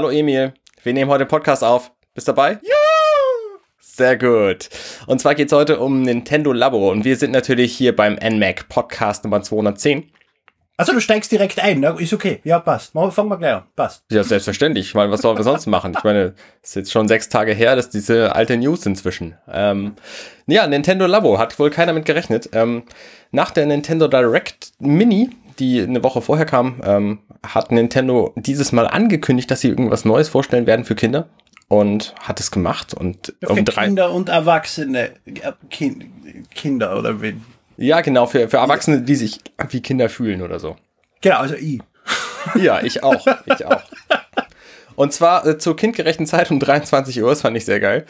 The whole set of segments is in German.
Hallo Emil. Wir nehmen heute den Podcast auf. Bist dabei? Juhu! Sehr gut. Und zwar geht es heute um Nintendo Labo und wir sind natürlich hier beim NMAC Podcast Nummer 210. Also du steigst direkt ein, ne? ist okay. Ja, passt. Fangen wir gleich an. Passt. Ja, selbstverständlich. Ich meine, was sollen wir sonst machen? Ich meine, es ist jetzt schon sechs Tage her, dass diese alte News inzwischen. Ähm, ja, Nintendo Labo hat wohl keiner mit gerechnet. Ähm, nach der Nintendo Direct Mini, die eine Woche vorher kam, ähm, hat Nintendo dieses Mal angekündigt, dass sie irgendwas Neues vorstellen werden für Kinder und hat es gemacht und für um drei Kinder und Erwachsene kind, Kinder oder wen? Ja, genau, für, für Erwachsene, die sich wie Kinder fühlen oder so. Genau, also ich. Ja, ich auch. Ich auch. Und zwar äh, zur kindgerechten Zeit um 23 Uhr, das fand ich sehr geil,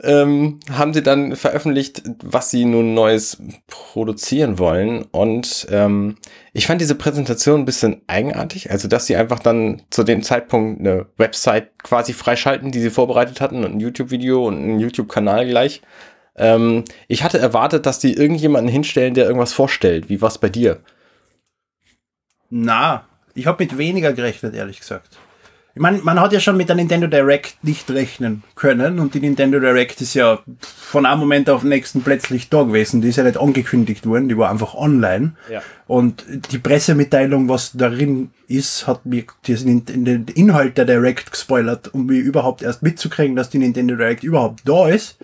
ähm, haben sie dann veröffentlicht, was sie nun Neues produzieren wollen. Und ähm, ich fand diese Präsentation ein bisschen eigenartig. Also, dass sie einfach dann zu dem Zeitpunkt eine Website quasi freischalten, die sie vorbereitet hatten, und ein YouTube-Video und einen YouTube-Kanal gleich. Ähm, ich hatte erwartet, dass die irgendjemanden hinstellen, der irgendwas vorstellt. Wie war's bei dir? Na, ich habe mit weniger gerechnet, ehrlich gesagt. Ich meine, man hat ja schon mit der Nintendo Direct nicht rechnen können und die Nintendo Direct ist ja von einem Moment auf den nächsten plötzlich da gewesen. Die ist ja nicht angekündigt worden, die war einfach online. Ja. Und die Pressemitteilung, was darin ist, hat mir den Inhalt der Direct gespoilert, um mir überhaupt erst mitzukriegen, dass die Nintendo Direct überhaupt da ist.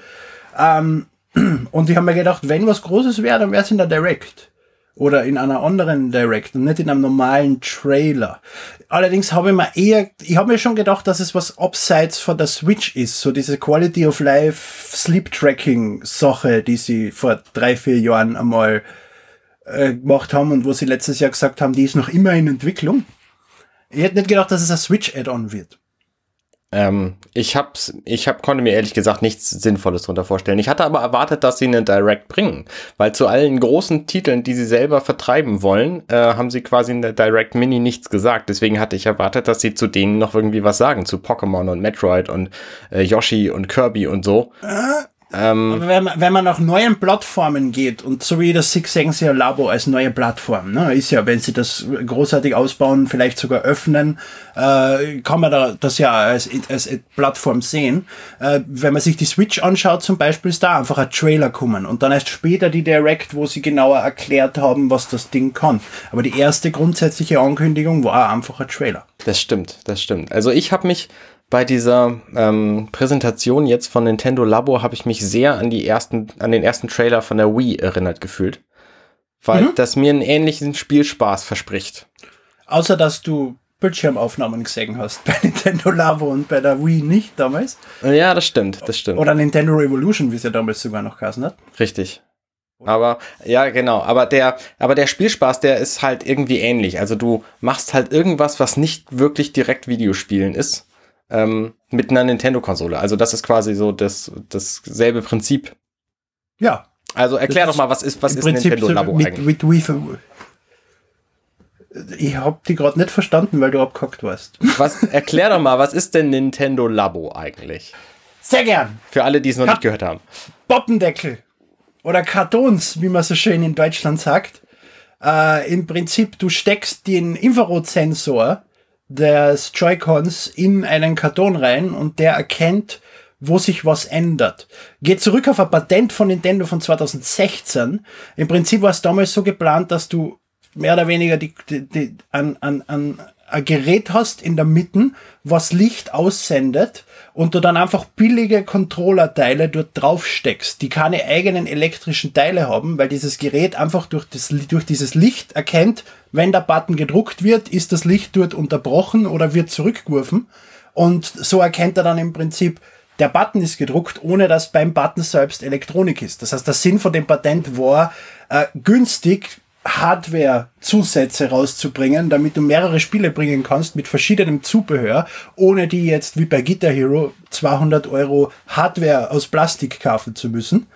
Ähm, und ich habe mir gedacht, wenn was Großes wäre, dann wäre es in der Direct. Oder in einer anderen Direct und nicht in einem normalen Trailer. Allerdings habe ich mir eher, ich habe mir schon gedacht, dass es was abseits von der Switch ist. So diese Quality of Life Sleep Tracking Sache, die sie vor drei, vier Jahren einmal äh, gemacht haben und wo sie letztes Jahr gesagt haben, die ist noch immer in Entwicklung. Ich hätte nicht gedacht, dass es ein Switch Add-on wird. Ähm, ich hab's, ich hab, konnte mir ehrlich gesagt nichts Sinnvolles darunter vorstellen. Ich hatte aber erwartet, dass sie eine Direct bringen, weil zu allen großen Titeln, die sie selber vertreiben wollen, äh, haben sie quasi in der Direct Mini nichts gesagt. Deswegen hatte ich erwartet, dass sie zu denen noch irgendwie was sagen, zu Pokémon und Metroid und äh, Yoshi und Kirby und so. Äh, ähm, Aber wenn man, wenn man nach neuen Plattformen geht und so wie das Six Sense Labo als neue Plattform, ne, ist ja, wenn sie das großartig ausbauen, vielleicht sogar öffnen, äh, kann man da das ja als, als Plattform sehen. Äh, wenn man sich die Switch anschaut zum Beispiel, ist da einfach ein Trailer kommen und dann erst später die Direct, wo sie genauer erklärt haben, was das Ding kann. Aber die erste grundsätzliche Ankündigung war einfach ein Trailer. Das stimmt, das stimmt. Also ich habe mich bei dieser ähm, Präsentation jetzt von Nintendo Labo habe ich mich sehr an die ersten, an den ersten Trailer von der Wii erinnert gefühlt. Weil mhm. das mir einen ähnlichen Spielspaß verspricht. Außer dass du Bildschirmaufnahmen gesehen hast bei Nintendo Labo und bei der Wii nicht damals. Ja, das stimmt, das stimmt. Oder Nintendo Revolution, wie es ja damals sogar noch geheißen hat. Richtig. Aber ja, genau. Aber der, aber der Spielspaß, der ist halt irgendwie ähnlich. Also du machst halt irgendwas, was nicht wirklich direkt Videospielen ist ähm, mit einer Nintendo-Konsole. Also das ist quasi so das, dasselbe Prinzip. Ja. Also erklär doch mal, was ist, was ist Nintendo Labo mit, eigentlich? Mit Wii ich hab die gerade nicht verstanden, weil du abgehackt warst. Was, erklär doch mal, was ist denn Nintendo Labo eigentlich? Sehr gern. Für alle, die es noch Ka nicht gehört haben. Boppendeckel. Oder Kartons, wie man so schön in Deutschland sagt. Äh, Im Prinzip, du steckst den Infrarotsensor des Joy-Cons in einen Karton rein und der erkennt, wo sich was ändert. Geht zurück auf ein Patent von Nintendo von 2016. Im Prinzip war es damals so geplant, dass du mehr oder weniger die, die, die, an, an, an ein Gerät hast in der Mitte, was Licht aussendet und du dann einfach billige Controllerteile dort drauf steckst, die keine eigenen elektrischen Teile haben, weil dieses Gerät einfach durch, das, durch dieses Licht erkennt, wenn der Button gedruckt wird, ist das Licht dort unterbrochen oder wird zurückgeworfen. Und so erkennt er dann im Prinzip, der Button ist gedruckt, ohne dass beim Button selbst Elektronik ist. Das heißt, der Sinn von dem Patent war, äh, günstig Hardware-Zusätze rauszubringen, damit du mehrere Spiele bringen kannst mit verschiedenem Zubehör, ohne die jetzt wie bei Guitar Hero 200 Euro Hardware aus Plastik kaufen zu müssen,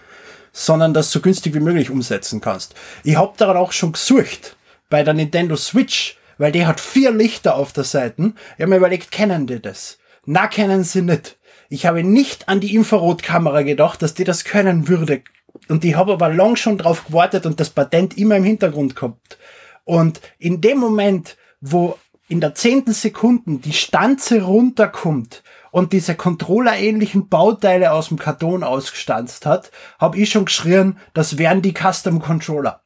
sondern das so günstig wie möglich umsetzen kannst. Ich hab daran auch schon gesucht bei der Nintendo Switch, weil die hat vier Lichter auf der Seite. Ich habe mir überlegt, kennen die das? Na, kennen sie nicht. Ich habe nicht an die Infrarotkamera gedacht, dass die das können würde. Und ich habe aber lang schon drauf gewartet und das Patent immer im Hintergrund gehabt. Und in dem Moment, wo in der zehnten Sekunde die Stanze runterkommt und diese Controller-ähnlichen Bauteile aus dem Karton ausgestanzt hat, habe ich schon geschrien, das wären die Custom Controller.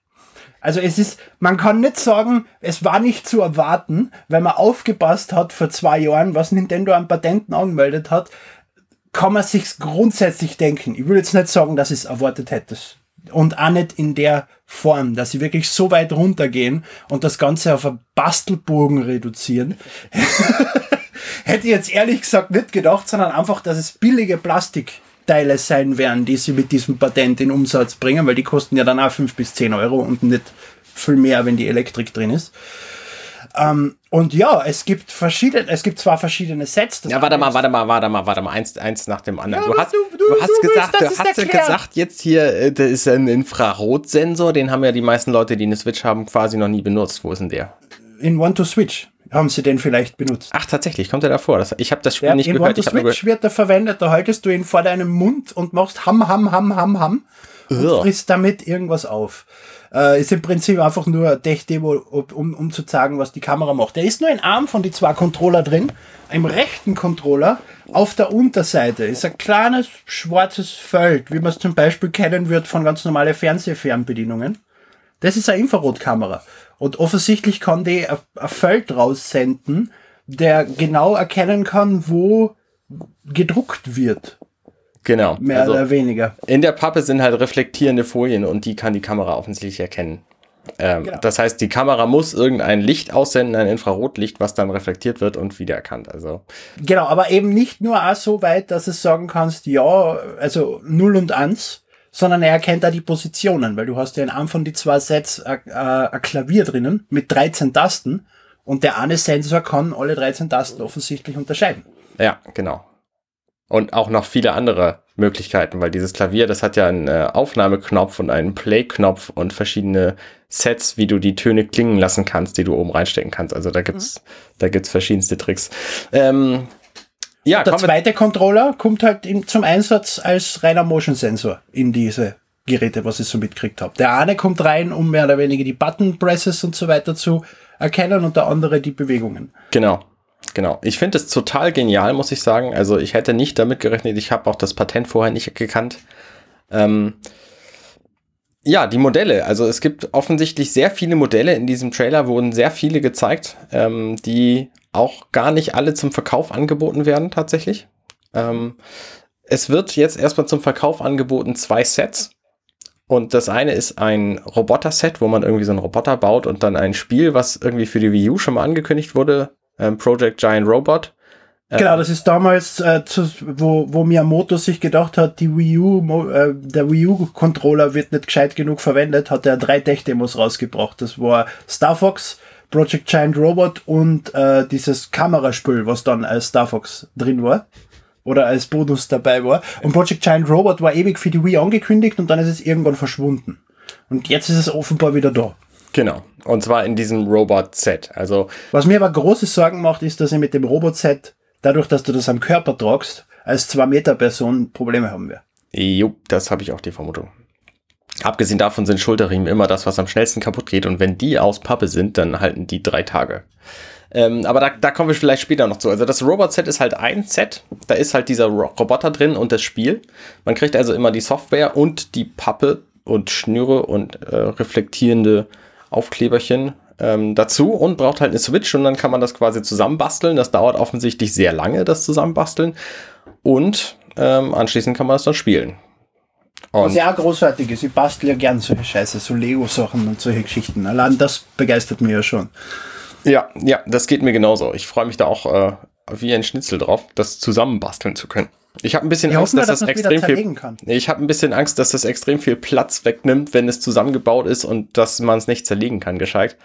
Also es ist, man kann nicht sagen, es war nicht zu erwarten, weil man aufgepasst hat vor zwei Jahren, was Nintendo an Patenten angemeldet hat, kann man sich grundsätzlich denken. Ich will jetzt nicht sagen, dass ich es erwartet hätte. Und auch nicht in der Form, dass sie wirklich so weit runtergehen und das Ganze auf einen Bastelbogen reduzieren. hätte ich jetzt ehrlich gesagt nicht gedacht, sondern einfach, dass es billige Plastikteile sein werden, die sie mit diesem Patent in Umsatz bringen, weil die kosten ja dann auch fünf bis zehn Euro und nicht viel mehr, wenn die Elektrik drin ist. Ähm, und ja, es gibt verschiedene, es gibt zwar verschiedene Sets. Ja, warte mal, warte mal, warte mal, warte mal, eins, eins nach dem anderen. Ja, du, hast, du, du, du hast gesagt, du hast ja gesagt, jetzt hier, äh, das ist ein Infrarotsensor, den haben ja die meisten Leute, die eine Switch haben, quasi noch nie benutzt. Wo ist denn der? In One-to-Switch haben sie den vielleicht benutzt. Ach, tatsächlich, kommt er davor? Das, ich habe das Spiel ja, nicht in gehört. In One-to-Switch wird er verwendet, da haltest du ihn vor deinem Mund und machst Ham, Ham, Ham, Ham, Ham und frisst damit irgendwas auf. Äh, ist im Prinzip einfach nur Tech-Demo, um, um zu zeigen, was die Kamera macht. Da ist nur ein Arm von die zwei Controller drin. Im rechten Controller auf der Unterseite ist ein kleines schwarzes Feld, wie man es zum Beispiel kennen wird von ganz normalen Fernsehfernbedienungen. Das ist eine Infrarotkamera. Und offensichtlich kann die ein Feld raussenden, der genau erkennen kann, wo gedruckt wird. Genau. Mehr also oder weniger. In der Pappe sind halt reflektierende Folien und die kann die Kamera offensichtlich erkennen. Ähm, genau. Das heißt, die Kamera muss irgendein Licht aussenden, ein Infrarotlicht, was dann reflektiert wird und wiedererkannt. Also genau, aber eben nicht nur auch so weit, dass du sagen kannst, ja, also 0 und 1, sondern er erkennt da die Positionen, weil du hast ja in einem von die zwei Sets ein, ein Klavier drinnen mit 13 Tasten und der eine Sensor kann alle 13 Tasten offensichtlich unterscheiden. Ja, genau. Und auch noch viele andere Möglichkeiten, weil dieses Klavier, das hat ja einen äh, Aufnahmeknopf und einen Play-Knopf und verschiedene Sets, wie du die Töne klingen lassen kannst, die du oben reinstecken kannst. Also da gibt's, mhm. da gibt's verschiedenste Tricks. Ähm, ja, der zweite Controller kommt halt in, zum Einsatz als reiner Motion-Sensor in diese Geräte, was ich so mitkriegt habe. Der eine kommt rein, um mehr oder weniger die Button-Presses und so weiter zu erkennen und der andere die Bewegungen. Genau. Genau. Ich finde es total genial, muss ich sagen. Also ich hätte nicht damit gerechnet. Ich habe auch das Patent vorher nicht gekannt. Ähm, ja, die Modelle. Also es gibt offensichtlich sehr viele Modelle. In diesem Trailer wurden sehr viele gezeigt, ähm, die auch gar nicht alle zum Verkauf angeboten werden tatsächlich. Ähm, es wird jetzt erstmal zum Verkauf angeboten zwei Sets. Und das eine ist ein Roboter-Set, wo man irgendwie so einen Roboter baut und dann ein Spiel, was irgendwie für die Wii U schon mal angekündigt wurde, ähm, Project Giant Robot. Äh, genau, das ist damals, äh, zu, wo, wo Miyamoto sich gedacht hat, die Wii U, äh, der Wii U-Controller wird nicht gescheit genug verwendet, hat er drei Tech-Demos rausgebracht. Das war Star Fox, Project Giant Robot und äh, dieses Kameraspiel, was dann als Star Fox drin war. Oder als Bonus dabei war. Und Project Giant Robot war ewig für die Wii angekündigt und dann ist es irgendwann verschwunden. Und jetzt ist es offenbar wieder da. Genau. Und zwar in diesem Robot-Set. Also Was mir aber große Sorgen macht, ist, dass ich mit dem Robot-Set, dadurch, dass du das am Körper tragst, als 2-Meter-Person Probleme haben wir. Jo, das habe ich auch die Vermutung. Abgesehen davon sind Schulterriemen immer das, was am schnellsten kaputt geht. Und wenn die aus Pappe sind, dann halten die drei Tage. Ähm, aber da, da kommen wir vielleicht später noch zu. Also das Robot-Set ist halt ein Set. Da ist halt dieser Roboter drin und das Spiel. Man kriegt also immer die Software und die Pappe und Schnüre und äh, reflektierende Aufkleberchen ähm, dazu und braucht halt eine Switch und dann kann man das quasi zusammenbasteln. Das dauert offensichtlich sehr lange, das Zusammenbasteln. Und ähm, anschließend kann man das dann spielen. Und Was ja auch großartig ist, ich bastel ja gern solche Scheiße, so Lego-Sachen und solche Geschichten. Allein das begeistert mich ja schon. Ja, ja, das geht mir genauso. Ich freue mich da auch äh, wie ein Schnitzel drauf, das zusammenbasteln zu können. Ich habe ein bisschen Angst, dass das, das extrem viel. Kann. Ich habe ein bisschen Angst, dass das extrem viel Platz wegnimmt, wenn es zusammengebaut ist und dass man es nicht zerlegen kann, gescheit.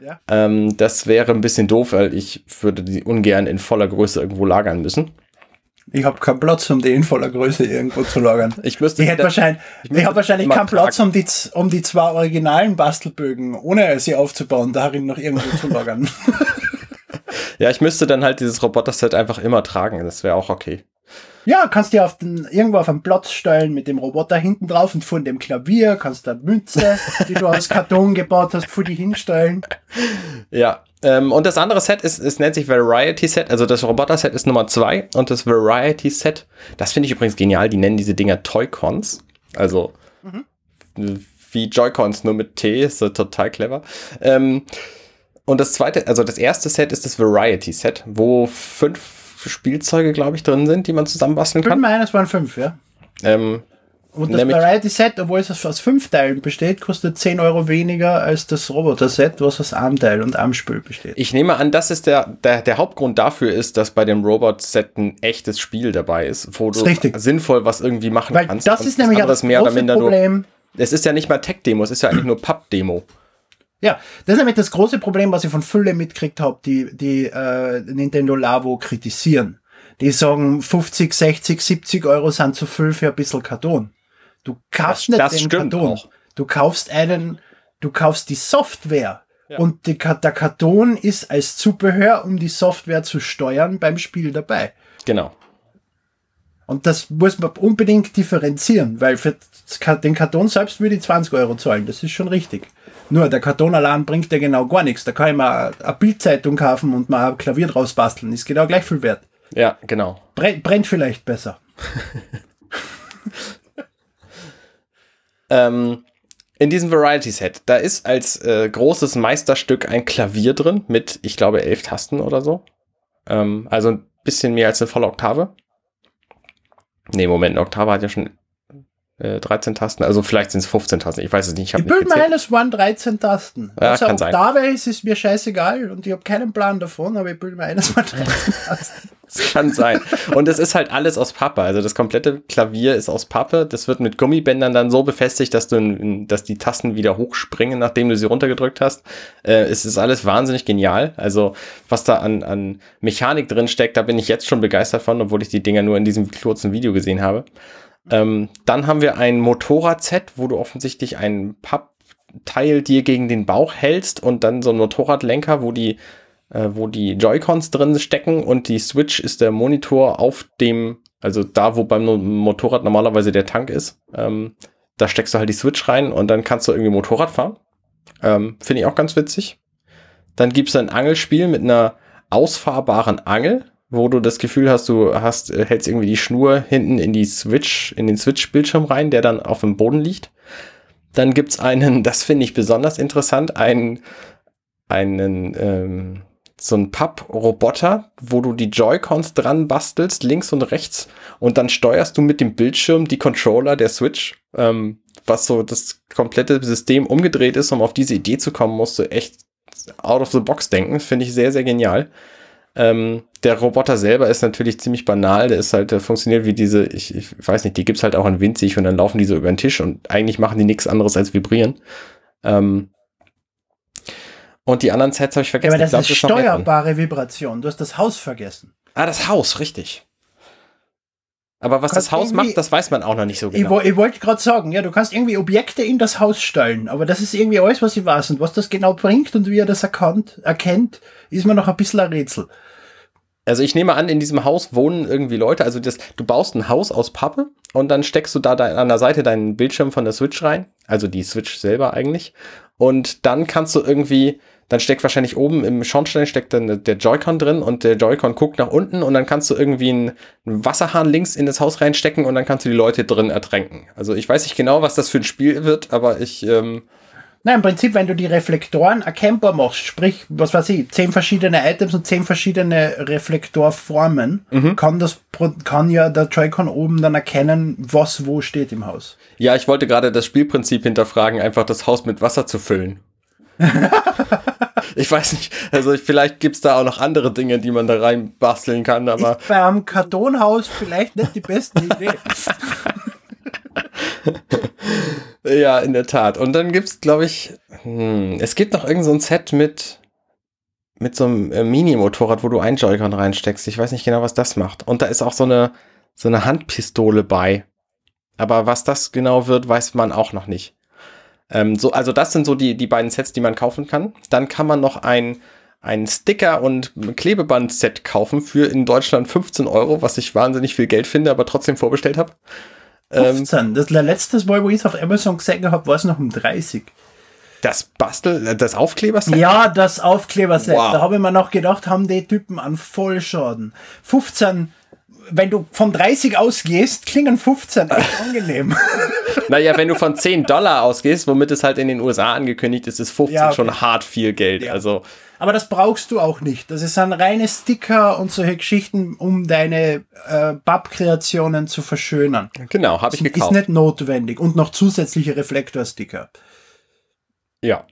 Ja. Ähm, das wäre ein bisschen doof, weil ich würde die ungern in voller Größe irgendwo lagern müssen. Ich habe keinen Platz, um die in voller Größe irgendwo zu lagern. Ich müsste. Ich hätte wahrscheinlich, ich, ich habe wahrscheinlich keinen Platz, um die, um die zwei originalen Bastelbögen, ohne sie aufzubauen, darin noch irgendwo zu lagern. ja, ich müsste dann halt dieses Roboter-Set einfach immer tragen. Das wäre auch okay. Ja, kannst dir auf den, irgendwo auf einen Platz stellen mit dem Roboter hinten drauf und von dem Klavier kannst du eine Münze, die du aus Karton gebaut hast, vor die hinstellen. Ja. Ähm, und das andere Set ist, es nennt sich Variety Set. Also das Roboter-Set ist Nummer zwei und das Variety Set, das finde ich übrigens genial. Die nennen diese Dinger Toy-Cons. Also mhm. wie Joy-Cons nur mit T, ist so total clever. Ähm, und das zweite, also das erste Set ist das Variety Set, wo fünf Spielzeuge, glaube ich, drin sind, die man zusammenbasteln kann. Ich meine, es waren fünf, ja. Ähm, und das Variety Set, obwohl es aus fünf Teilen besteht, kostet 10 Euro weniger als das Roboter-Set, was aus einem Teil und einem Spiel besteht. Ich nehme an, das ist der, der, der Hauptgrund dafür ist, dass bei dem Robot-Set ein echtes Spiel dabei ist, wo du richtig. sinnvoll was irgendwie machen Weil kannst. Das ist nämlich das mehr oder minder Problem. Nur, es ist ja nicht mal Tech-Demo, es ist ja eigentlich nur Pub-Demo. Ja, das ist nämlich das große Problem, was ich von Fülle mitgekriegt habe, die, die äh, Nintendo Lavo kritisieren. Die sagen 50, 60, 70 Euro sind zu viel für ein bisschen Karton. Du kaufst das, nicht das den Karton. Auch. Du kaufst einen, du kaufst die Software. Ja. Und die, der Karton ist als Zubehör, um die Software zu steuern, beim Spiel dabei. Genau. Und das muss man unbedingt differenzieren, weil für den Karton selbst würde ich 20 Euro zahlen. Das ist schon richtig. Nur der Karton allein bringt ja genau gar nichts. Da kann ich mal eine Bildzeitung kaufen und mal ein Klavier draus basteln. Ist genau gleich viel wert. Ja, genau. Brennt, brennt vielleicht besser. ähm, in diesem Variety Set, da ist als äh, großes Meisterstück ein Klavier drin mit, ich glaube, elf Tasten oder so. Ähm, also ein bisschen mehr als eine volle Oktave. Nee, Moment, eine Oktave hat ja schon äh, 13 Tasten, also vielleicht sind es 15 Tasten, ich weiß es nicht. Ich, ich bin meine, es waren 13 Tasten. Ja, also kann Oktave ist, ist mir scheißegal und ich habe keinen Plan davon, aber ich bin mir es waren 13 Tasten. Das kann sein. Und es ist halt alles aus Pappe. Also das komplette Klavier ist aus Pappe. Das wird mit Gummibändern dann so befestigt, dass du, dass die Tasten wieder hochspringen, nachdem du sie runtergedrückt hast. Äh, es ist alles wahnsinnig genial. Also was da an, an Mechanik drin steckt, da bin ich jetzt schon begeistert von, obwohl ich die Dinger nur in diesem kurzen Video gesehen habe. Ähm, dann haben wir ein Motorrad-Set, wo du offensichtlich ein Pappteil dir gegen den Bauch hältst und dann so ein Motorradlenker, wo die äh, wo die Joy-Cons drin stecken und die Switch ist der Monitor auf dem, also da, wo beim Motorrad normalerweise der Tank ist. Ähm, da steckst du halt die Switch rein und dann kannst du irgendwie Motorrad fahren. Ähm, Finde ich auch ganz witzig. Dann gibt es ein Angelspiel mit einer ausfahrbaren Angel, wo du das Gefühl hast, du hast, äh, hältst irgendwie die Schnur hinten in die Switch, in den Switch-Bildschirm rein, der dann auf dem Boden liegt. Dann gibt's einen, das finde ich besonders interessant, einen, einen ähm, so ein Papp-Roboter, wo du die Joy-Cons dran bastelst, links und rechts, und dann steuerst du mit dem Bildschirm die Controller der Switch, ähm, was so das komplette System umgedreht ist, um auf diese Idee zu kommen, musst du echt out of the box denken. Finde ich sehr, sehr genial. Ähm, der Roboter selber ist natürlich ziemlich banal. Der ist halt, der funktioniert wie diese, ich, ich weiß nicht, die gibt's halt auch in winzig und dann laufen die so über den Tisch und eigentlich machen die nichts anderes als vibrieren. Ähm, und die anderen Sets habe ich vergessen. Ja, aber das glaub, ist das steuerbare Vibration. Du hast das Haus vergessen. Ah, das Haus, richtig. Aber was das Haus macht, das weiß man auch noch nicht so genau. Ich, ich wollte gerade sagen, ja, du kannst irgendwie Objekte in das Haus stellen, aber das ist irgendwie alles, was ich weiß. Und was das genau bringt und wie er das erkannt, erkennt, ist mir noch ein bisschen ein Rätsel. Also ich nehme an, in diesem Haus wohnen irgendwie Leute. Also das, du baust ein Haus aus Pappe und dann steckst du da an der Seite deinen Bildschirm von der Switch rein. Also die Switch selber eigentlich. Und dann kannst du irgendwie dann steckt wahrscheinlich oben im Schornstein steckt dann der Joy-Con drin und der Joy-Con guckt nach unten und dann kannst du irgendwie einen, Wasserhahn links in das Haus reinstecken und dann kannst du die Leute drin ertränken. Also ich weiß nicht genau, was das für ein Spiel wird, aber ich. Ähm Nein, im Prinzip, wenn du die Reflektoren erkennbar machst, sprich, was weiß ich, zehn verschiedene Items und zehn verschiedene Reflektorformen, mhm. kann das, kann ja der Joy-Con oben dann erkennen, was wo steht im Haus. Ja, ich wollte gerade das Spielprinzip hinterfragen, einfach das Haus mit Wasser zu füllen. ich weiß nicht, also vielleicht gibt es da auch noch andere Dinge, die man da rein basteln kann, aber. Ist bei einem Kartonhaus vielleicht nicht die beste Idee. ja, in der Tat. Und dann gibt es, glaube ich, hm, es gibt noch irgendein so Set mit, mit so einem äh, Mini-Motorrad, wo du ein Joy-Con reinsteckst. Ich weiß nicht genau, was das macht. Und da ist auch so eine, so eine Handpistole bei. Aber was das genau wird, weiß man auch noch nicht. Ähm, so, also das sind so die, die beiden Sets, die man kaufen kann. Dann kann man noch ein, ein Sticker- und Klebeband-Set kaufen für in Deutschland 15 Euro, was ich wahnsinnig viel Geld finde, aber trotzdem vorbestellt habe. 15. Ähm, das letzte Mal, wo ich es auf Amazon gesehen habe, war es noch um 30. Das Bastel, das Aufkleberset? Ja, das Aufkleberset. Wow. Da habe ich mir noch gedacht, haben die Typen an Vollschaden. 15 wenn du von 30 ausgehst, klingen 15 echt angenehm. naja, wenn du von 10 Dollar ausgehst, womit es halt in den USA angekündigt ist, ist 15 ja, okay. schon hart viel Geld. Ja. Also. Aber das brauchst du auch nicht. Das ist ein reine Sticker und solche Geschichten, um deine äh, Bab-Kreationen zu verschönern. Genau, habe ich gekauft. Ist nicht notwendig. Und noch zusätzliche Reflektorsticker. Ja.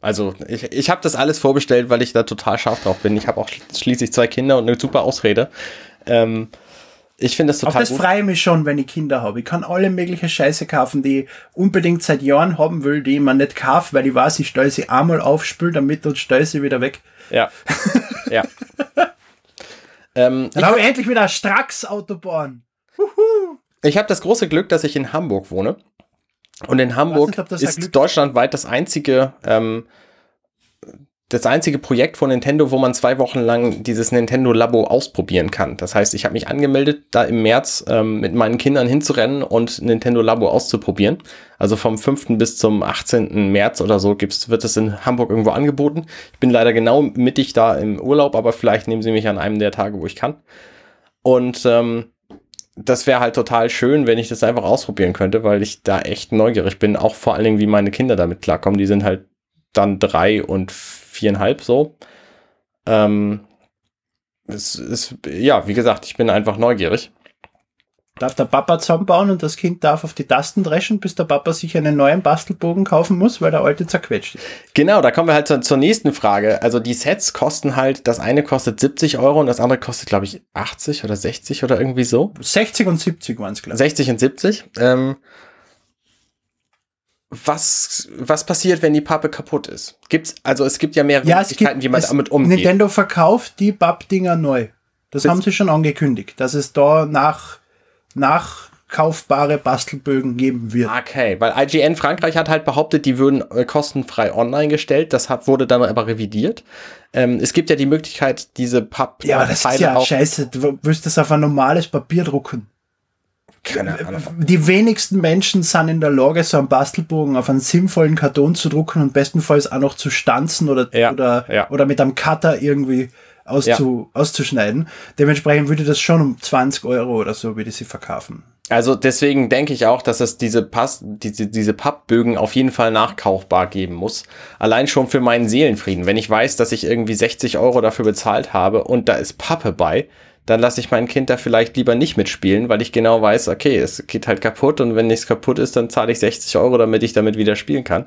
Also ich, ich habe das alles vorbestellt, weil ich da total scharf drauf bin. Ich habe auch schließlich zwei Kinder und eine super Ausrede. Ähm, ich finde das total Auf das freue ich mich schon, wenn ich Kinder habe. Ich kann alle mögliche Scheiße kaufen, die ich unbedingt seit Jahren haben will, die ich mir nicht kaufe, weil ich weiß, ich stelle sie einmal auf, spül damit und stelle sie wieder weg. Ja. ja. ähm, Dann habe ich endlich wieder Strax Autobahn. Ich habe das große Glück, dass ich in Hamburg wohne. Und in Hamburg nicht, ist deutschlandweit das einzige, ähm, das einzige Projekt von Nintendo, wo man zwei Wochen lang dieses Nintendo Labo ausprobieren kann. Das heißt, ich habe mich angemeldet, da im März ähm, mit meinen Kindern hinzurennen und Nintendo Labo auszuprobieren. Also vom 5. bis zum 18. März oder so gibt's, wird es in Hamburg irgendwo angeboten. Ich bin leider genau mittig da im Urlaub, aber vielleicht nehmen sie mich an einem der Tage, wo ich kann. Und ähm, das wäre halt total schön, wenn ich das einfach ausprobieren könnte, weil ich da echt neugierig bin. Auch vor allen Dingen, wie meine Kinder damit klarkommen. Die sind halt dann drei und viereinhalb so. Ähm, es ist, ja, wie gesagt, ich bin einfach neugierig. Darf der Papa zusammenbauen und das Kind darf auf die Tasten dreschen, bis der Papa sich einen neuen Bastelbogen kaufen muss, weil der alte zerquetscht ist. Genau, da kommen wir halt zur, zur nächsten Frage. Also die Sets kosten halt, das eine kostet 70 Euro und das andere kostet, glaube ich, 80 oder 60 oder irgendwie so. 60 und 70 waren es, glaube ich. 60 und 70. Ähm, was, was passiert, wenn die Pappe kaputt ist? Gibt's, also es gibt ja mehrere ja, Möglichkeiten, wie man damit umgeht. Nintendo verkauft die Papp-Dinger neu. Das Bis haben sie schon angekündigt, dass es da nach nachkaufbare Bastelbögen geben wird. Okay, weil IGN Frankreich hat halt behauptet, die würden äh, kostenfrei online gestellt. Das hat, wurde dann aber revidiert. Ähm, es gibt ja die Möglichkeit, diese Papp. Ja, aber das ist ja scheiße. Du wirst das auf ein normales Papier drucken. Keine Ahnung. Die wenigsten Menschen sind in der Lage, so einen Bastelbogen auf einen sinnvollen Karton zu drucken und bestenfalls auch noch zu stanzen oder, ja, oder, ja. oder mit einem Cutter irgendwie auszu, ja. auszuschneiden. Dementsprechend würde das schon um 20 Euro oder so, würde sie verkaufen. Also deswegen denke ich auch, dass es diese Pass, diese, diese Pappbögen auf jeden Fall nachkaufbar geben muss. Allein schon für meinen Seelenfrieden. Wenn ich weiß, dass ich irgendwie 60 Euro dafür bezahlt habe und da ist Pappe bei, dann lasse ich mein Kind da vielleicht lieber nicht mitspielen, weil ich genau weiß, okay, es geht halt kaputt und wenn nichts kaputt ist, dann zahle ich 60 Euro, damit ich damit wieder spielen kann.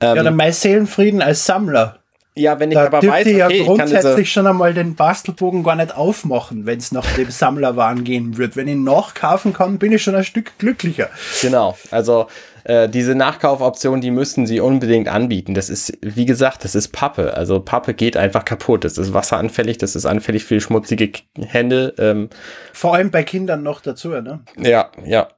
Ähm, ja, dann mein Seelenfrieden als Sammler. Ja, wenn ich da aber weiß, okay, ja grundsätzlich schon einmal den Bastelbogen gar nicht aufmachen, wenn es nach dem Sammlerwahn gehen wird. Wenn ich nachkaufen kann, bin ich schon ein Stück glücklicher. Genau, also äh, diese Nachkaufoption, die müssen sie unbedingt anbieten. Das ist, wie gesagt, das ist Pappe. Also Pappe geht einfach kaputt. Das ist wasseranfällig, das ist anfällig für schmutzige Hände. Ähm. Vor allem bei Kindern noch dazu, ne? Ja, ja.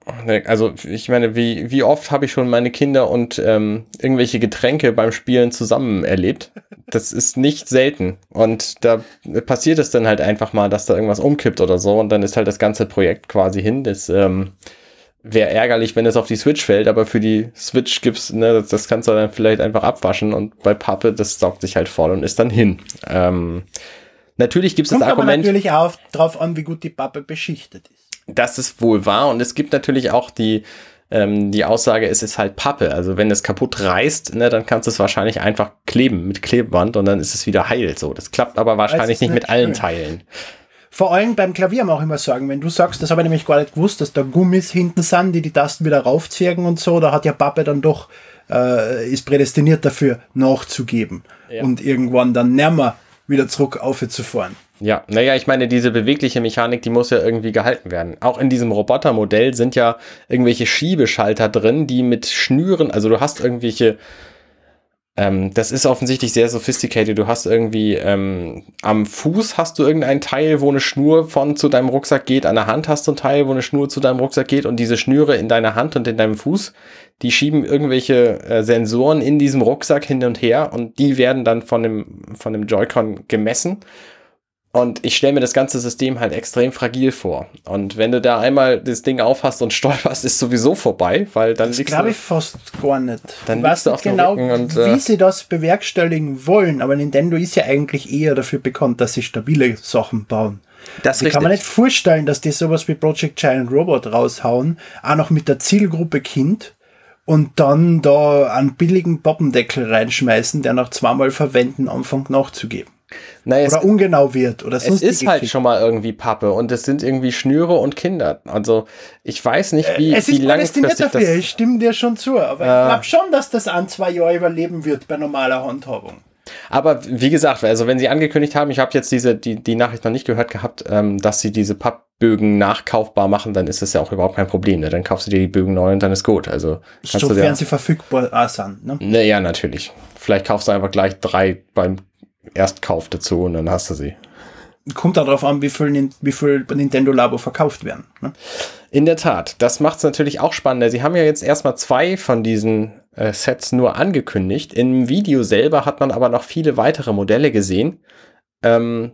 Also ich meine, wie, wie oft habe ich schon meine Kinder und ähm, irgendwelche Getränke beim Spielen zusammen erlebt? Das ist nicht selten. Und da passiert es dann halt einfach mal, dass da irgendwas umkippt oder so. Und dann ist halt das ganze Projekt quasi hin. Das, ähm, wäre ärgerlich, wenn es auf die Switch fällt, aber für die Switch gibt's, ne, das, das kannst du dann vielleicht einfach abwaschen und bei Pappe, das saugt sich halt voll und ist dann hin. Ähm, natürlich gibt es das Argument. Aber natürlich auch drauf an, wie gut die Pappe beschichtet ist. Das ist wohl wahr und es gibt natürlich auch die, ähm, die Aussage, es ist halt Pappe. Also wenn es kaputt reißt, ne, dann kannst du es wahrscheinlich einfach kleben mit Klebeband und dann ist es wieder heil. So, das klappt aber wahrscheinlich nicht, nicht mit allen Teilen. Vor allem beim Klavier auch immer sagen, wenn du sagst, das habe ich nämlich gar nicht gewusst, dass da Gummis hinten sind, die die Tasten wieder raufziehen und so, da hat ja Pappe dann doch, äh, ist prädestiniert dafür, nachzugeben ja. und irgendwann dann nimmer wieder zurück aufzufahren. Ja, naja, ich meine, diese bewegliche Mechanik, die muss ja irgendwie gehalten werden. Auch in diesem Robotermodell sind ja irgendwelche Schiebeschalter drin, die mit Schnüren, also du hast irgendwelche Ähm, das ist offensichtlich sehr sophisticated. Du hast irgendwie ähm, am Fuß hast du irgendein Teil, wo eine Schnur von zu deinem Rucksack geht. An der Hand hast du ein Teil, wo eine Schnur zu deinem Rucksack geht. Und diese Schnüre in deiner Hand und in deinem Fuß, die schieben irgendwelche äh, Sensoren in diesem Rucksack hin und her und die werden dann von dem, von dem Joy-Con gemessen. Und ich stelle mir das ganze System halt extrem fragil vor. Und wenn du da einmal das Ding aufhast und stolperst, ist sowieso vorbei, weil dann Das liegst glaube du, ich fast gar nicht. Dann ich weiß liegst du nicht auf genau, und, wie äh, sie das bewerkstelligen wollen, aber Nintendo ist ja eigentlich eher dafür bekannt, dass sie stabile Sachen bauen. das Ich kann mir nicht vorstellen, dass die sowas wie Project Giant Robot raushauen, auch noch mit der Zielgruppe Kind und dann da einen billigen Poppendeckel reinschmeißen, der nach zweimal Verwenden anfängt nachzugeben. Naja, es, Oder ungenau wird oder es sonst ist halt schon mal irgendwie Pappe und es sind irgendwie Schnüre und Kinder. Also ich weiß nicht, wie, Äh, es wie ist prädestiniert dafür, das... ich stimme dir schon zu, aber ich glaube schon, dass das ein, zwei Jahre überleben wird bei normaler Handhabung. Aber wie gesagt, also wenn sie angekündigt haben, ich habe jetzt diese die, die Nachricht noch nicht gehört gehabt, ähm, dass sie diese Pappbögen nachkaufbar machen, dann ist das ja auch überhaupt kein Problem. Ne? Dann kaufst du dir die Bögen neu und dann ist gut. Also kannst du Sofern dir, sie verfügbar auch sind. Ne? Naja, natürlich. Vielleicht kaufst du einfach gleich drei beim Erstkauf dazu und dann hast du sie. Kommt darauf an, wie viel, wie viel Nintendo Labo verkauft werden. Ne? In der Tat, das macht es natürlich auch spannender. Sie haben ja jetzt erstmal zwei von diesen äh, Sets nur angekündigt. Im Video selber hat man aber noch viele weitere Modelle gesehen, ähm,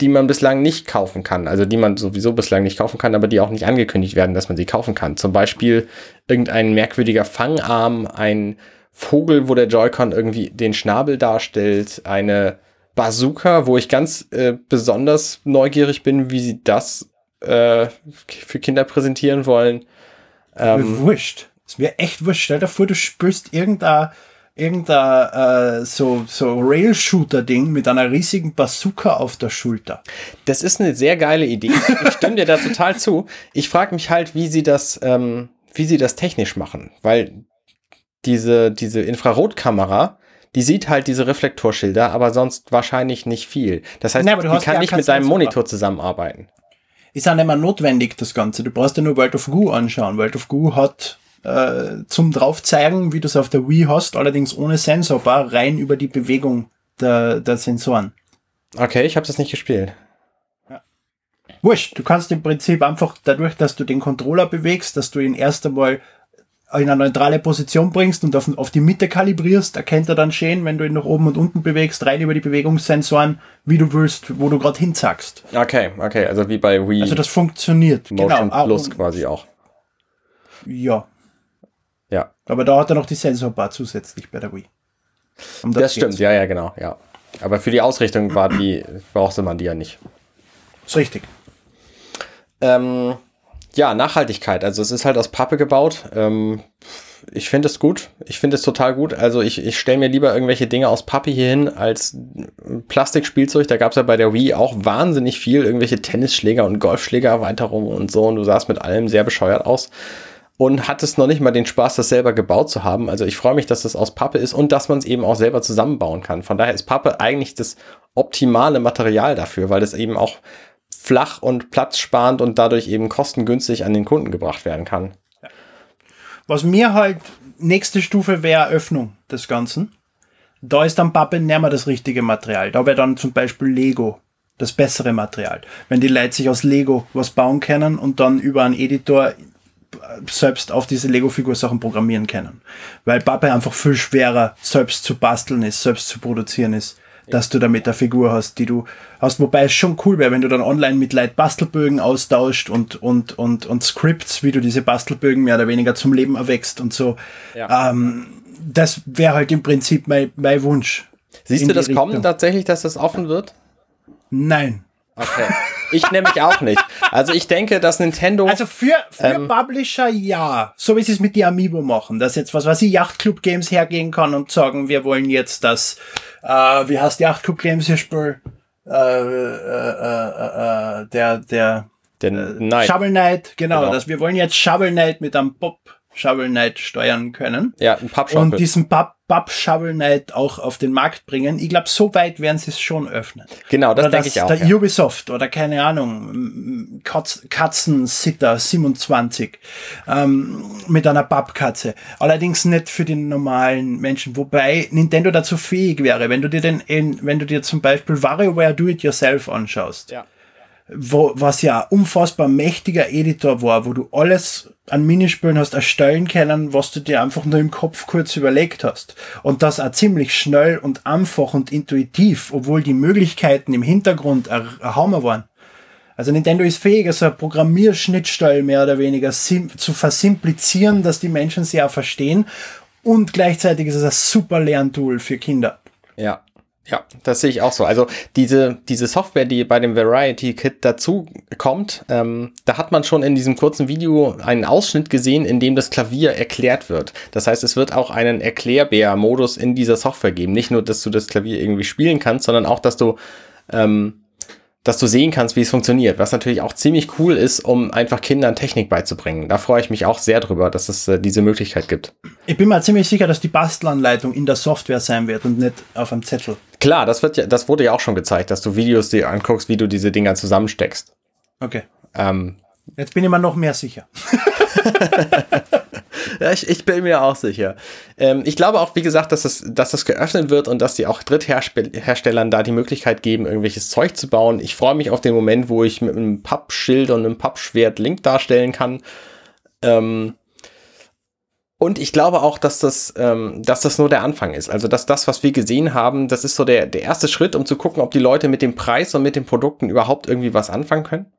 die man bislang nicht kaufen kann. Also die man sowieso bislang nicht kaufen kann, aber die auch nicht angekündigt werden, dass man sie kaufen kann. Zum Beispiel irgendein merkwürdiger Fangarm, ein Vogel, wo der Joy-Con irgendwie den Schnabel darstellt, eine Bazooka, wo ich ganz äh, besonders neugierig bin, wie sie das äh, für Kinder präsentieren wollen. Mir Ähm, wurscht. Ist mir echt wurscht. Stell dir vor, du spürst irgendein, irgendein äh, so, so Rail-Shooter-Ding mit einer riesigen Bazooka auf der Schulter. das ist eine sehr geile Idee. Ich stimme dir da total zu. Ich frage mich halt, wie sie das, ähm, wie sie das technisch machen, weil diese, diese Infrarotkamera, die sieht halt diese Reflektorschilder, aber sonst wahrscheinlich nicht viel. Das heißt, du die kann nicht mit deinem. Monitor zusammenarbeiten. Ist auch nicht mehr notwendig, das Ganze. Du brauchst ja nur World of Goo anschauen. World of Goo hat äh, zum draufzeigen, wie du es auf der Wii hast, allerdings ohne Sensorbar, rein über die Bewegung der, der Sensoren. Okay, ich habe das nicht gespielt. Wurscht, du kannst im Prinzip einfach dadurch, dass du den Controller bewegst, dass du ihn erst einmal in eine neutrale Position bringst und auf, auf die Mitte kalibrierst, erkennt er dann schön, wenn du ihn nach oben und unten bewegst, rein über die Bewegungssensoren, wie du willst, wo du gerade hinzackst. Okay, okay, also wie bei Wii Also das funktioniert. Motion genau. Plus Ah, quasi auch. Ja, Ja, aber da hat er noch die Sensorbar zusätzlich bei der Wii. Um das stimmt, geht's. ja, ja, genau, ja. Aber für die Ausrichtung war die, brauchte man die ja nicht. Ist richtig. Ähm, ja, Nachhaltigkeit. Also es ist halt aus Pappe gebaut. Ähm, ich finde es gut. Ich finde es total gut. Also ich, ich stelle mir lieber irgendwelche Dinge aus Pappe hier hin als Plastikspielzeug. Da gab es ja bei der Wii auch wahnsinnig viel. Irgendwelche Tennisschläger und Golfschlägererweiterungen und so. Und du sahst mit allem sehr bescheuert aus. Und hattest noch nicht mal den Spaß, das selber gebaut zu haben. Also ich freue mich, dass das aus Pappe ist und dass man es eben auch selber zusammenbauen kann. Von daher ist Pappe eigentlich das optimale Material dafür, weil es eben auch flach und platzsparend und dadurch eben kostengünstig an den Kunden gebracht werden kann. Was mir halt nächste Stufe wäre Öffnung des Ganzen. Da ist dann Pappe nicht mehr das richtige Material. Da wäre dann zum Beispiel Lego das bessere Material. Wenn die Leute sich aus Lego was bauen können und dann über einen Editor selbst auf diese Lego-Figur-Sachen programmieren können. Weil Pappe einfach viel schwerer selbst zu basteln ist, selbst zu produzieren ist, dass du damit eine Figur hast, die du hast. Wobei es schon cool wäre, wenn du dann online mit Leuten Bastelbögen austauscht und, und, und, und Scripts, wie du diese Bastelbögen mehr oder weniger zum Leben erwächst und so. Ja. Ähm, das wäre halt im Prinzip mein, mein Wunsch. Siehst du das kommen Richtung. tatsächlich, dass das offen wird? Nein. Okay. Ich nämlich auch nicht. Also ich denke, dass Nintendo. Also für, für Ähm. Publisher ja. So wie sie es mit die Amiibo machen. Dass jetzt, was weiß ich, Yachtclub Games hergehen kann und sagen, wir wollen jetzt das, äh, wie heißt Yachtclub Games hier Spiel? Äh, äh, äh, äh, der, der der Knight. Shovel Knight, genau, Genau. dass wir wollen jetzt Shovel Knight mit einem Pop Shovel Knight steuern können. Ja, ein Pappschaukel. Und diesen Papp, Papp Shovel Knight auch auf den Markt bringen. Ich glaube, so weit werden sie es schon öffnen. Genau, das denke ich auch. Der Ja. Ubisoft oder keine Ahnung, Katz, Katzensitter 27 ähm, mit einer Pappkatze. Allerdings nicht für den normalen Menschen, wobei Nintendo dazu fähig wäre, wenn du dir den, wenn du dir zum Beispiel WarioWare Do It Yourself anschaust Ja. Wo, was ja ein unfassbar mächtiger Editor war, wo du alles an Minispielen hast erstellen können, was du dir einfach nur im Kopf kurz überlegt hast. Und das auch ziemlich schnell und einfach und intuitiv, obwohl die Möglichkeiten im Hintergrund ein Hammer waren. Also Nintendo ist fähig, so eine Programmierschnittstelle mehr oder weniger zu versimplizieren, dass die Menschen sie auch verstehen. Und gleichzeitig ist es ein super Lerntool für Kinder. Ja. Ja, das sehe ich auch so. Also diese, diese Software, die bei dem Variety Kit dazu kommt, ähm, da hat man schon in diesem kurzen Video einen Ausschnitt gesehen, in dem das Klavier erklärt wird. Das heißt, es wird auch einen Erklärbär-Modus in dieser Software geben. Nicht nur, dass du das Klavier irgendwie spielen kannst, sondern auch, dass du ähm, dass du sehen kannst, wie es funktioniert, was natürlich auch ziemlich cool ist, um einfach Kindern Technik beizubringen. Da freue ich mich auch sehr drüber, dass es äh, diese Möglichkeit gibt. Ich bin mir ziemlich sicher, dass die Bastelanleitung in der Software sein wird und nicht auf einem Zettel. Klar, das wird ja, das wurde ja auch schon gezeigt, dass du Videos dir anguckst, wie du diese Dinger zusammensteckst. Okay. Ähm, Jetzt bin ich mir noch mehr sicher. ja, ich, ich bin mir auch sicher. Ähm, ich glaube auch, wie gesagt, dass das, dass das geöffnet wird und dass die auch Drittherstellern da die Möglichkeit geben, irgendwelches Zeug zu bauen. Ich freue mich auf den Moment, wo ich mit einem Pappschild und einem Pappschwert Link darstellen kann. Ähm, und ich glaube auch, dass das, ähm, dass das nur der Anfang ist. Also, dass das, was wir gesehen haben, das ist so der, der erste Schritt, um zu gucken, ob die Leute mit dem Preis und mit den Produkten überhaupt irgendwie was anfangen können.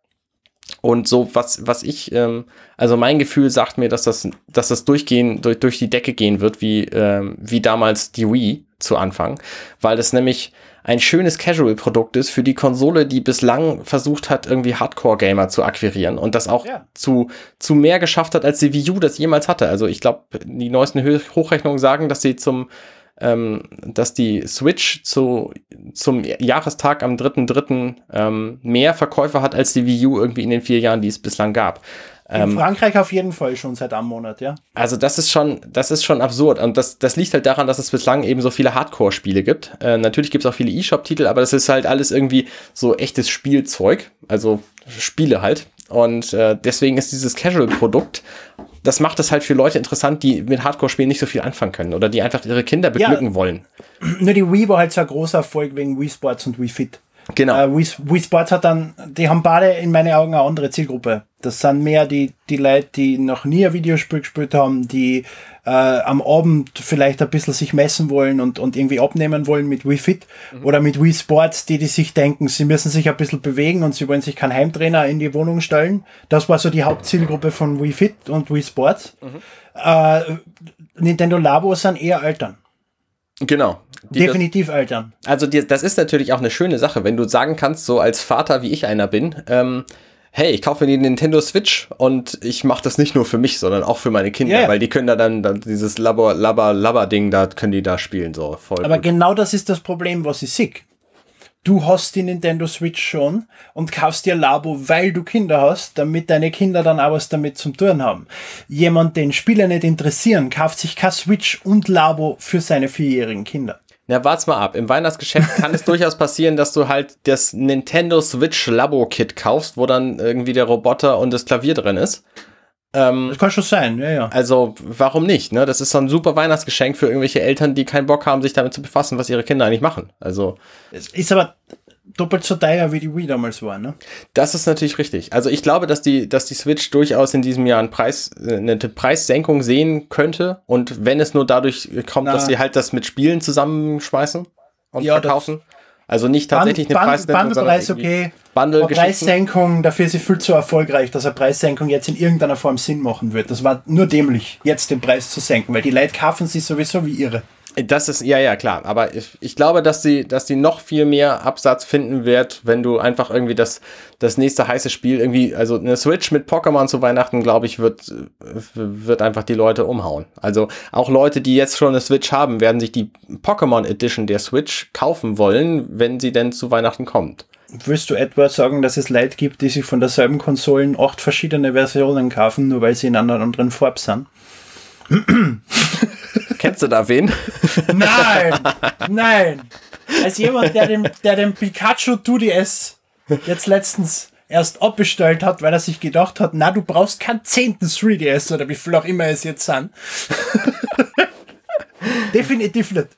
Und so, was, was ich, ähm, also mein Gefühl sagt mir, dass das, dass das durchgehen, durch, durch die Decke gehen wird, wie, ähm, wie damals die Wii zu Anfang, weil das nämlich ein schönes Casual-Produkt ist für die Konsole, die bislang versucht hat, irgendwie Hardcore-Gamer zu akquirieren und das auch Ja. zu, zu mehr geschafft hat, als die Wii U das jemals hatte. Also ich glaube, die neuesten Hochrechnungen sagen, dass sie zum ähm, dass die Switch zu, zum Jahrestag am 3.3. Ähm, mehr Verkäufe hat als die Wii U irgendwie in den vier Jahren, die es bislang gab. In Ähm, Frankreich auf jeden Fall schon seit einem Monat, ja. also das ist schon, das ist schon absurd. Und das, das liegt halt daran, dass es bislang eben so viele Hardcore-Spiele gibt. Äh, natürlich gibt es auch viele E-Shop-Titel, aber das ist halt alles irgendwie so echtes Spielzeug. Also Spiele halt. Und äh, deswegen ist dieses Casual-Produkt, das macht es halt für Leute interessant, die mit Hardcore-Spielen nicht so viel anfangen können oder die einfach ihre Kinder Ja. beglücken wollen. Nur die Wii war halt so ein großer Erfolg wegen Wii Sports und Wii Fit. Genau. Äh, Wii, Wii Sports hat dann, die haben beide in meinen Augen eine andere Zielgruppe. Das sind mehr die, die Leute, die noch nie ein Videospiel gespielt haben, die äh, am Abend vielleicht ein bisschen sich messen wollen und, und irgendwie abnehmen wollen mit Wii Fit oder mit Wii Sports, die, die sich denken, sie müssen sich ein bisschen bewegen und sie wollen sich keinen Heimtrainer in die Wohnung stellen. Das war so die Hauptzielgruppe von Wii Fit und Wii Sports. Äh, Nintendo Labo sind eher Eltern. Genau. Die das, Definitiv Eltern. also die, das ist natürlich auch eine schöne Sache, wenn du sagen kannst, so als Vater, wie ich einer bin, ähm, hey, ich kaufe mir die Nintendo Switch und ich mache das nicht nur für mich, sondern auch für meine Kinder, ja. weil die können da dann, dann dieses Labber, Labber, Labber-Ding, da können die da spielen, so voll. Aber gut. genau das ist das Problem, was ich sehe. Du hast die Nintendo Switch schon und kaufst dir Labo, weil du Kinder hast, damit deine Kinder dann auch was damit zum tun haben. Jemand, den Spiele nicht interessieren, kauft sich kein Switch und Labo für seine vierjährigen Kinder. Na, wart's mal ab. Im Weihnachtsgeschäft kann es durchaus passieren, dass du halt das Nintendo Switch Labo-Kit kaufst, wo dann irgendwie der Roboter und das Klavier drin ist. Ähm, Das kann schon sein, ja, ja. Also, warum nicht? Ne? Das ist so ein super Weihnachtsgeschenk für irgendwelche Eltern, die keinen Bock haben, sich damit zu befassen, was ihre Kinder eigentlich machen. Also, Es ist aber doppelt so teuer, wie die Wii damals war, ne? das ist natürlich richtig. Also, ich glaube, dass die, dass die Switch durchaus in diesem Jahr einen Preis, äh, eine Preissenkung sehen könnte. Und wenn es nur dadurch kommt, Na. dass sie halt das mit Spielen zusammenschmeißen und Ja, verkaufen. Also nicht tatsächlich Band- eine Preissenkung, Bundlepreis okay. Bundle-Geschichten. Preissenkung, dafür ist sie viel zu erfolgreich, dass eine Preissenkung jetzt in irgendeiner Form Sinn machen wird. Das war nur dämlich, jetzt den Preis zu senken, weil die Leute kaufen sie sowieso wie irre. Das ist, ja, ja, klar. Aber ich, ich glaube, dass sie, dass sie noch viel mehr Absatz finden wird, wenn du einfach irgendwie das, das nächste heiße Spiel irgendwie, also eine Switch mit Pokémon zu Weihnachten, glaube ich, wird, wird einfach die Leute umhauen. Also auch Leute, die jetzt schon eine Switch haben, werden sich die Pokémon Edition der Switch kaufen wollen, wenn sie denn zu Weihnachten kommt. Willst du etwa sagen, dass es Leute gibt, die sich von derselben Konsolen acht verschiedene Versionen kaufen, nur weil sie in einer anderen Farbe sind? Kennst du da wen? Nein, nein. Als jemand, der den, der den Pikachu 2DS jetzt letztens erst abbestellt hat, weil er sich gedacht hat, na, du brauchst keinen zehnten 3DS oder wie viel auch immer es jetzt sind. Definitiv nicht.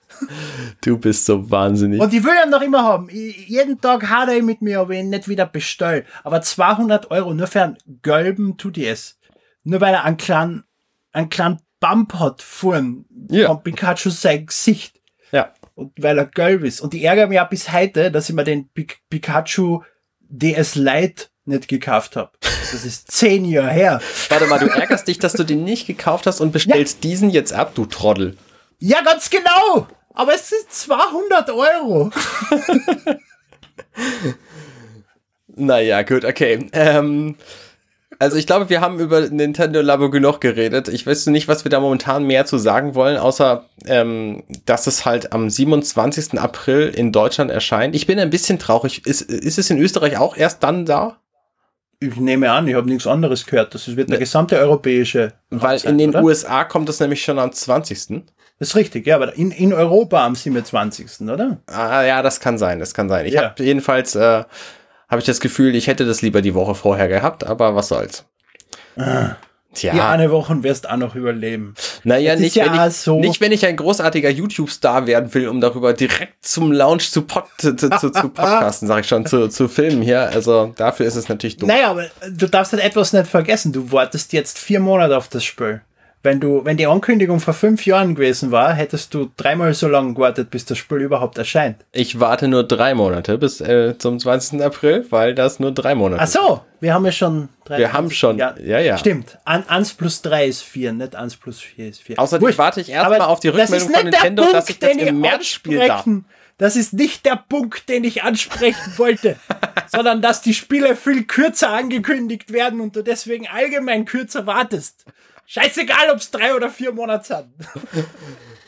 Du bist so wahnsinnig. Und ich will ihn noch immer haben. Ich, jeden Tag hat er mit mir, ich ihn nicht wieder bestell. Aber 200 Euro nur für einen gelben 2DS. Nur weil er einen kleinen, einen kleinen Bump hat vorn Ja. von Pikachu sein Gesicht. Ja. Und weil er gelb ist. Und ich ärgere mich auch bis heute, dass ich mir den Pik Pikachu DS Lite nicht gekauft habe. Das ist zehn Jahre her. Warte mal, du ärgerst dich, dass du den nicht gekauft hast und bestellst diesen jetzt ab, du Trottel. Ja, ganz genau. Aber es sind 200 Euro. Naja, gut, okay. Ähm, also ich glaube, wir haben über Nintendo Labo genug geredet. Ich weiß nicht, was wir da momentan mehr zu sagen wollen, außer ähm, dass es halt am 27. April in Deutschland erscheint. Ich bin ein bisschen traurig. Ist, ist es in Österreich auch erst dann da? Ich nehme an, ich habe nichts anderes gehört. Das wird eine gesamte europäische. Weil Hochzeit, in den oder? USA kommt es nämlich schon am 20. Das ist richtig, ja, aber in, in Europa am 27. oder? Ah, ja, das kann sein, das kann sein. Ich Ja. habe jedenfalls, äh, habe ich das Gefühl, ich hätte das lieber die Woche vorher gehabt, aber was soll's. Tja. Die eine Woche wirst auch noch überleben. Naja, nicht, ja wenn ich, so- nicht wenn ich ein großartiger YouTube-Star werden will, um darüber direkt zum Launch zu, pod, zu, zu, zu podcasten, sag ich schon, zu, zu filmen hier. Also dafür ist es natürlich dumm. Naja, aber du darfst halt etwas nicht vergessen. Du wartest jetzt vier Monate auf das Spiel. Wenn du, wenn die Ankündigung vor fünf Jahren gewesen war, hättest du dreimal so lange gewartet, bis das Spiel überhaupt erscheint. Ich warte nur drei Monate bis äh, zum 20. April, weil das nur drei Monate Ach so, wir haben ja schon drei. Wir haben schon, ja, ja. Stimmt. An, 1 plus 3 ist 4, nicht 1 plus 4 ist 4. Außerdem warte ich erstmal auf die Rückmeldung von Nintendo, dass ich das im März spielen darf. Das ist nicht der Punkt, den ich ansprechen wollte, sondern dass die Spiele viel kürzer angekündigt werden und du deswegen allgemein kürzer wartest. Scheißegal, ob es drei oder vier Monate sind.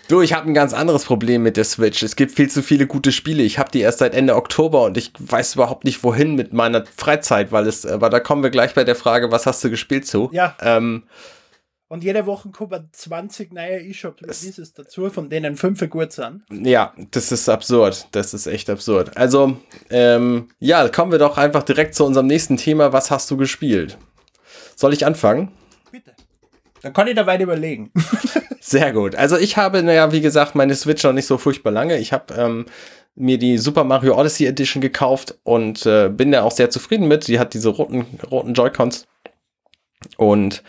Du, ich habe ein ganz anderes Problem mit der Switch. Es gibt viel zu viele gute Spiele. Ich habe die erst seit Ende Oktober und ich weiß überhaupt nicht, wohin mit meiner Freizeit, weil es, aber da kommen wir gleich bei der Frage, was hast du gespielt zu? Ja. Ähm, Und jede Woche kommen 20 neue E-Shop-Releases dazu, von denen fünf gut sind. ja, das ist absurd. Das ist echt absurd. Also, ähm, ja, kommen wir doch einfach direkt zu unserem nächsten Thema. Was hast du gespielt? Soll ich anfangen? Dann kann ich da weit überlegen. Sehr gut. Also ich habe, naja, wie gesagt, meine Switch noch nicht so furchtbar lange. Ich habe ähm, mir die Super Mario Odyssey Edition gekauft und äh, bin da auch sehr zufrieden mit. Die hat diese roten, roten Joy-Cons und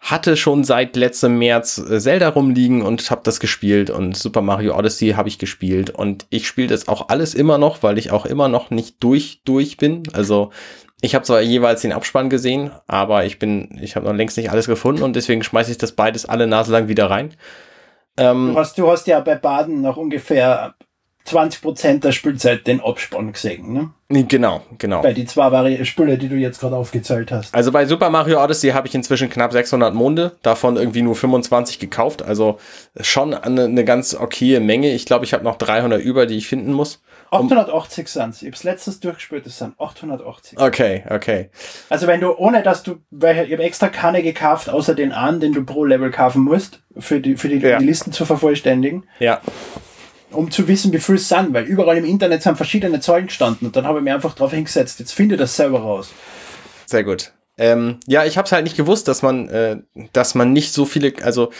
hatte schon seit letztem März äh, Zelda rumliegen und habe das gespielt und Super Mario Odyssey habe ich gespielt und ich spiele das auch alles immer noch, weil ich auch immer noch nicht durch durch bin. Also ich habe zwar jeweils den Abspann gesehen, aber ich bin, ich habe noch längst nicht alles gefunden und deswegen schmeiße ich das beides alle Nase lang wieder rein. Ähm, Du hast, du hast ja bei Baden noch ungefähr 20% der Spielzeit den Abspann gesehen, ne? Genau, genau. Bei die zwei Vari Spiele, die du jetzt gerade aufgezählt hast. Also bei Super Mario Odyssey habe ich inzwischen knapp 600 Monde, davon irgendwie nur 25 gekauft, also schon eine, eine ganz okaye Menge. Ich glaube, ich habe noch 300 über, die ich finden muss. 880 sind Ich hab's letztes durchgespielt, das sind 880. Okay, okay. Also wenn du, ohne dass du, weil ich habe extra keine gekauft, außer den einen, den du pro Level kaufen musst, für die, für die, Ja. die Listen zu vervollständigen, Ja, um zu wissen, wie viel es sind, weil überall im Internet sind verschiedene Zahlen gestanden und dann habe ich mir einfach drauf hingesetzt, jetzt finde das selber raus. sehr gut. Ähm, ja, ich habe es halt nicht gewusst, dass man, äh, dass man nicht so viele, also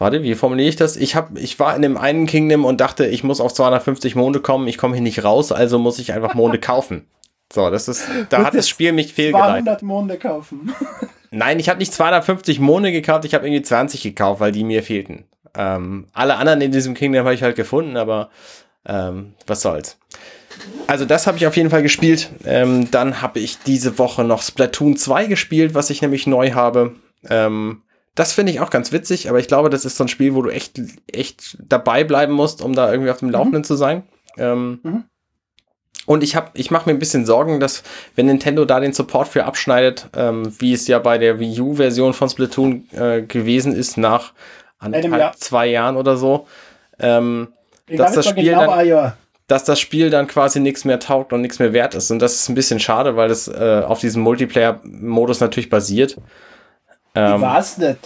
Warte, wie formuliere ich das? Ich hab, ich war in dem einen Kingdom und dachte, ich muss auf 250 Monde kommen, ich komme hier nicht raus, also muss ich einfach Monde kaufen. So, das ist, da hat das das Spiel mich fehlgeleitet. 200 Monde kaufen. Nein, ich habe nicht 250 Monde gekauft, ich habe irgendwie 20 gekauft, weil die mir fehlten. Ähm, alle anderen in diesem Kingdom habe ich halt gefunden, aber ähm, was soll's. Also das habe ich auf jeden Fall gespielt. Ähm, dann habe ich diese Woche noch Splatoon 2 gespielt, was ich nämlich neu habe. Ähm, das finde ich auch ganz witzig, aber ich glaube, das ist so ein Spiel, wo du echt, echt dabei bleiben musst, um da irgendwie auf dem Laufenden zu sein. Ähm, Mhm. Und ich ich mache mir ein bisschen Sorgen, dass wenn Nintendo da den Support für abschneidet, ähm, wie es ja bei der Wii U-Version von Splatoon äh, gewesen ist, nach anderthalb, Jahr. zwei Jahren oder so, ähm, Ich Dass das Spiel genau dann- Jahr. dass das Spiel dann quasi nichts mehr taugt und nichts mehr wert ist. Und das ist ein bisschen schade, weil es äh, auf diesem Multiplayer-Modus natürlich basiert. Ich Ähm, weiß nicht.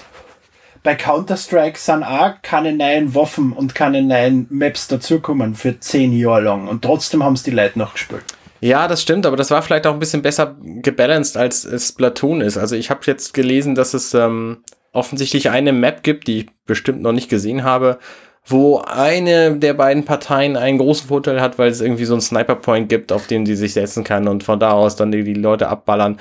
Bei Counter-Strike sind auch keine neuen Waffen und keine neuen Maps dazukommen für zehn Jahre lang. Und trotzdem haben es die Leute noch gespielt. Ja, das stimmt, aber das war vielleicht auch ein bisschen besser gebalanced, als es Splatoon ist. Also ich habe jetzt gelesen, dass es ähm, offensichtlich eine Map gibt, die ich bestimmt noch nicht gesehen habe, wo eine der beiden Parteien einen großen Vorteil hat, weil es irgendwie so einen Sniper-Point gibt, auf den sie sich setzen kann und von da aus dann die, die Leute abballern.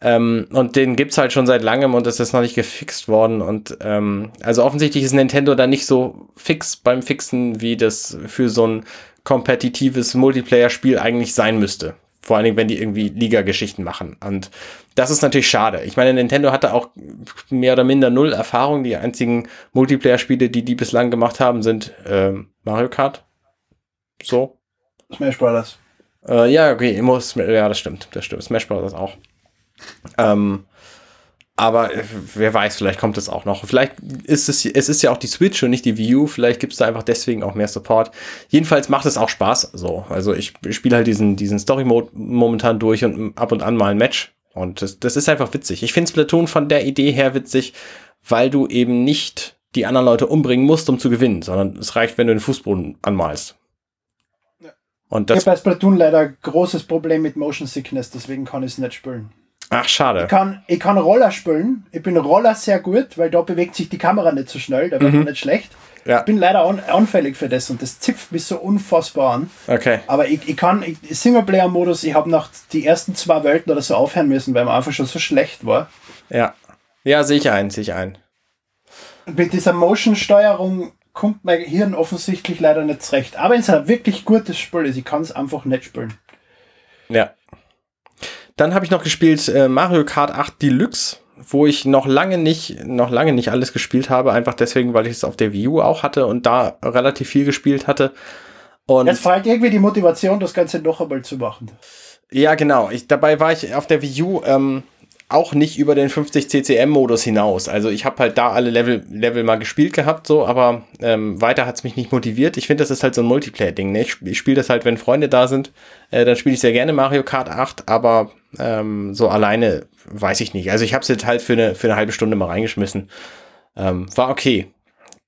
Ähm, und den gibt's halt schon seit langem und es ist noch nicht gefixt worden. Und ähm, also offensichtlich ist Nintendo da nicht so fix beim Fixen, wie das für so ein kompetitives Multiplayer-Spiel eigentlich sein müsste. Vor allen Dingen, wenn die irgendwie Liga-Geschichten machen. Und das ist natürlich schade. Ich meine, Nintendo hatte auch mehr oder minder null Erfahrung. Die einzigen Multiplayer-Spiele, die die bislang gemacht haben, sind äh, Mario Kart. So. Smash Brothers. Äh, ja, okay, muss, ja, das stimmt. Das stimmt. Smash Brothers auch. Ähm, aber äh, wer weiß, vielleicht kommt es auch noch. Vielleicht ist es, es ist ja auch die Switch und nicht die Wii U. Vielleicht gibt es da einfach deswegen auch mehr Support. Jedenfalls macht es auch Spaß. So, also ich spiele halt diesen, diesen Story-Mode momentan durch und ab und an mal ein Match. Und das, das ist einfach witzig. Ich finde Splatoon von der Idee her witzig, weil du eben nicht die anderen Leute umbringen musst, um zu gewinnen, sondern es reicht, wenn du den Fußboden anmalst. Und das ich habe bei Splatoon leider ein großes Problem mit Motion Sickness, deswegen kann ich es nicht spielen. Ach, schade. Ich kann, ich kann Roller spielen. Ich bin Roller sehr gut, weil da bewegt sich die Kamera nicht so schnell, da wird mhm. man nicht schlecht. Ja. Ich bin leider an, anfällig für das und das zipft mich so unfassbar an. Okay. Aber ich, ich kann, ich, Singleplayer-Modus, ich habe nach die ersten zwei Welten oder so aufhören müssen, weil man einfach schon so schlecht war. Ja. Ja, sehe ich ein, sehe ich ein. Mit dieser Motion-Steuerung kommt mein Hirn offensichtlich leider nicht zurecht. Aber wenn es ein wirklich gutes Spiel ist, ich kann es einfach nicht spielen. Ja. Dann habe ich noch gespielt äh, Mario Kart 8 Deluxe, wo ich noch lange nicht, noch lange nicht alles gespielt habe, einfach deswegen, weil ich es auf der Wii U auch hatte und da relativ viel gespielt hatte. Und Jetzt fehlt irgendwie die Motivation, das Ganze noch einmal zu machen. Ja, genau. Ich, dabei war ich auf der Wii U ähm, auch nicht über den 50 CCM-Modus hinaus. Also ich habe halt da alle Level, Level mal gespielt gehabt, so, aber ähm, weiter hat's mich nicht motiviert. Ich finde, das ist halt so ein Multiplayer-Ding. Ne? Ich, ich spiele das halt, wenn Freunde da sind, äh, dann spiele ich sehr gerne Mario Kart 8, aber ähm, so alleine weiß ich nicht. Also ich habe es jetzt halt für eine, für eine halbe Stunde mal reingeschmissen. Ähm, war okay.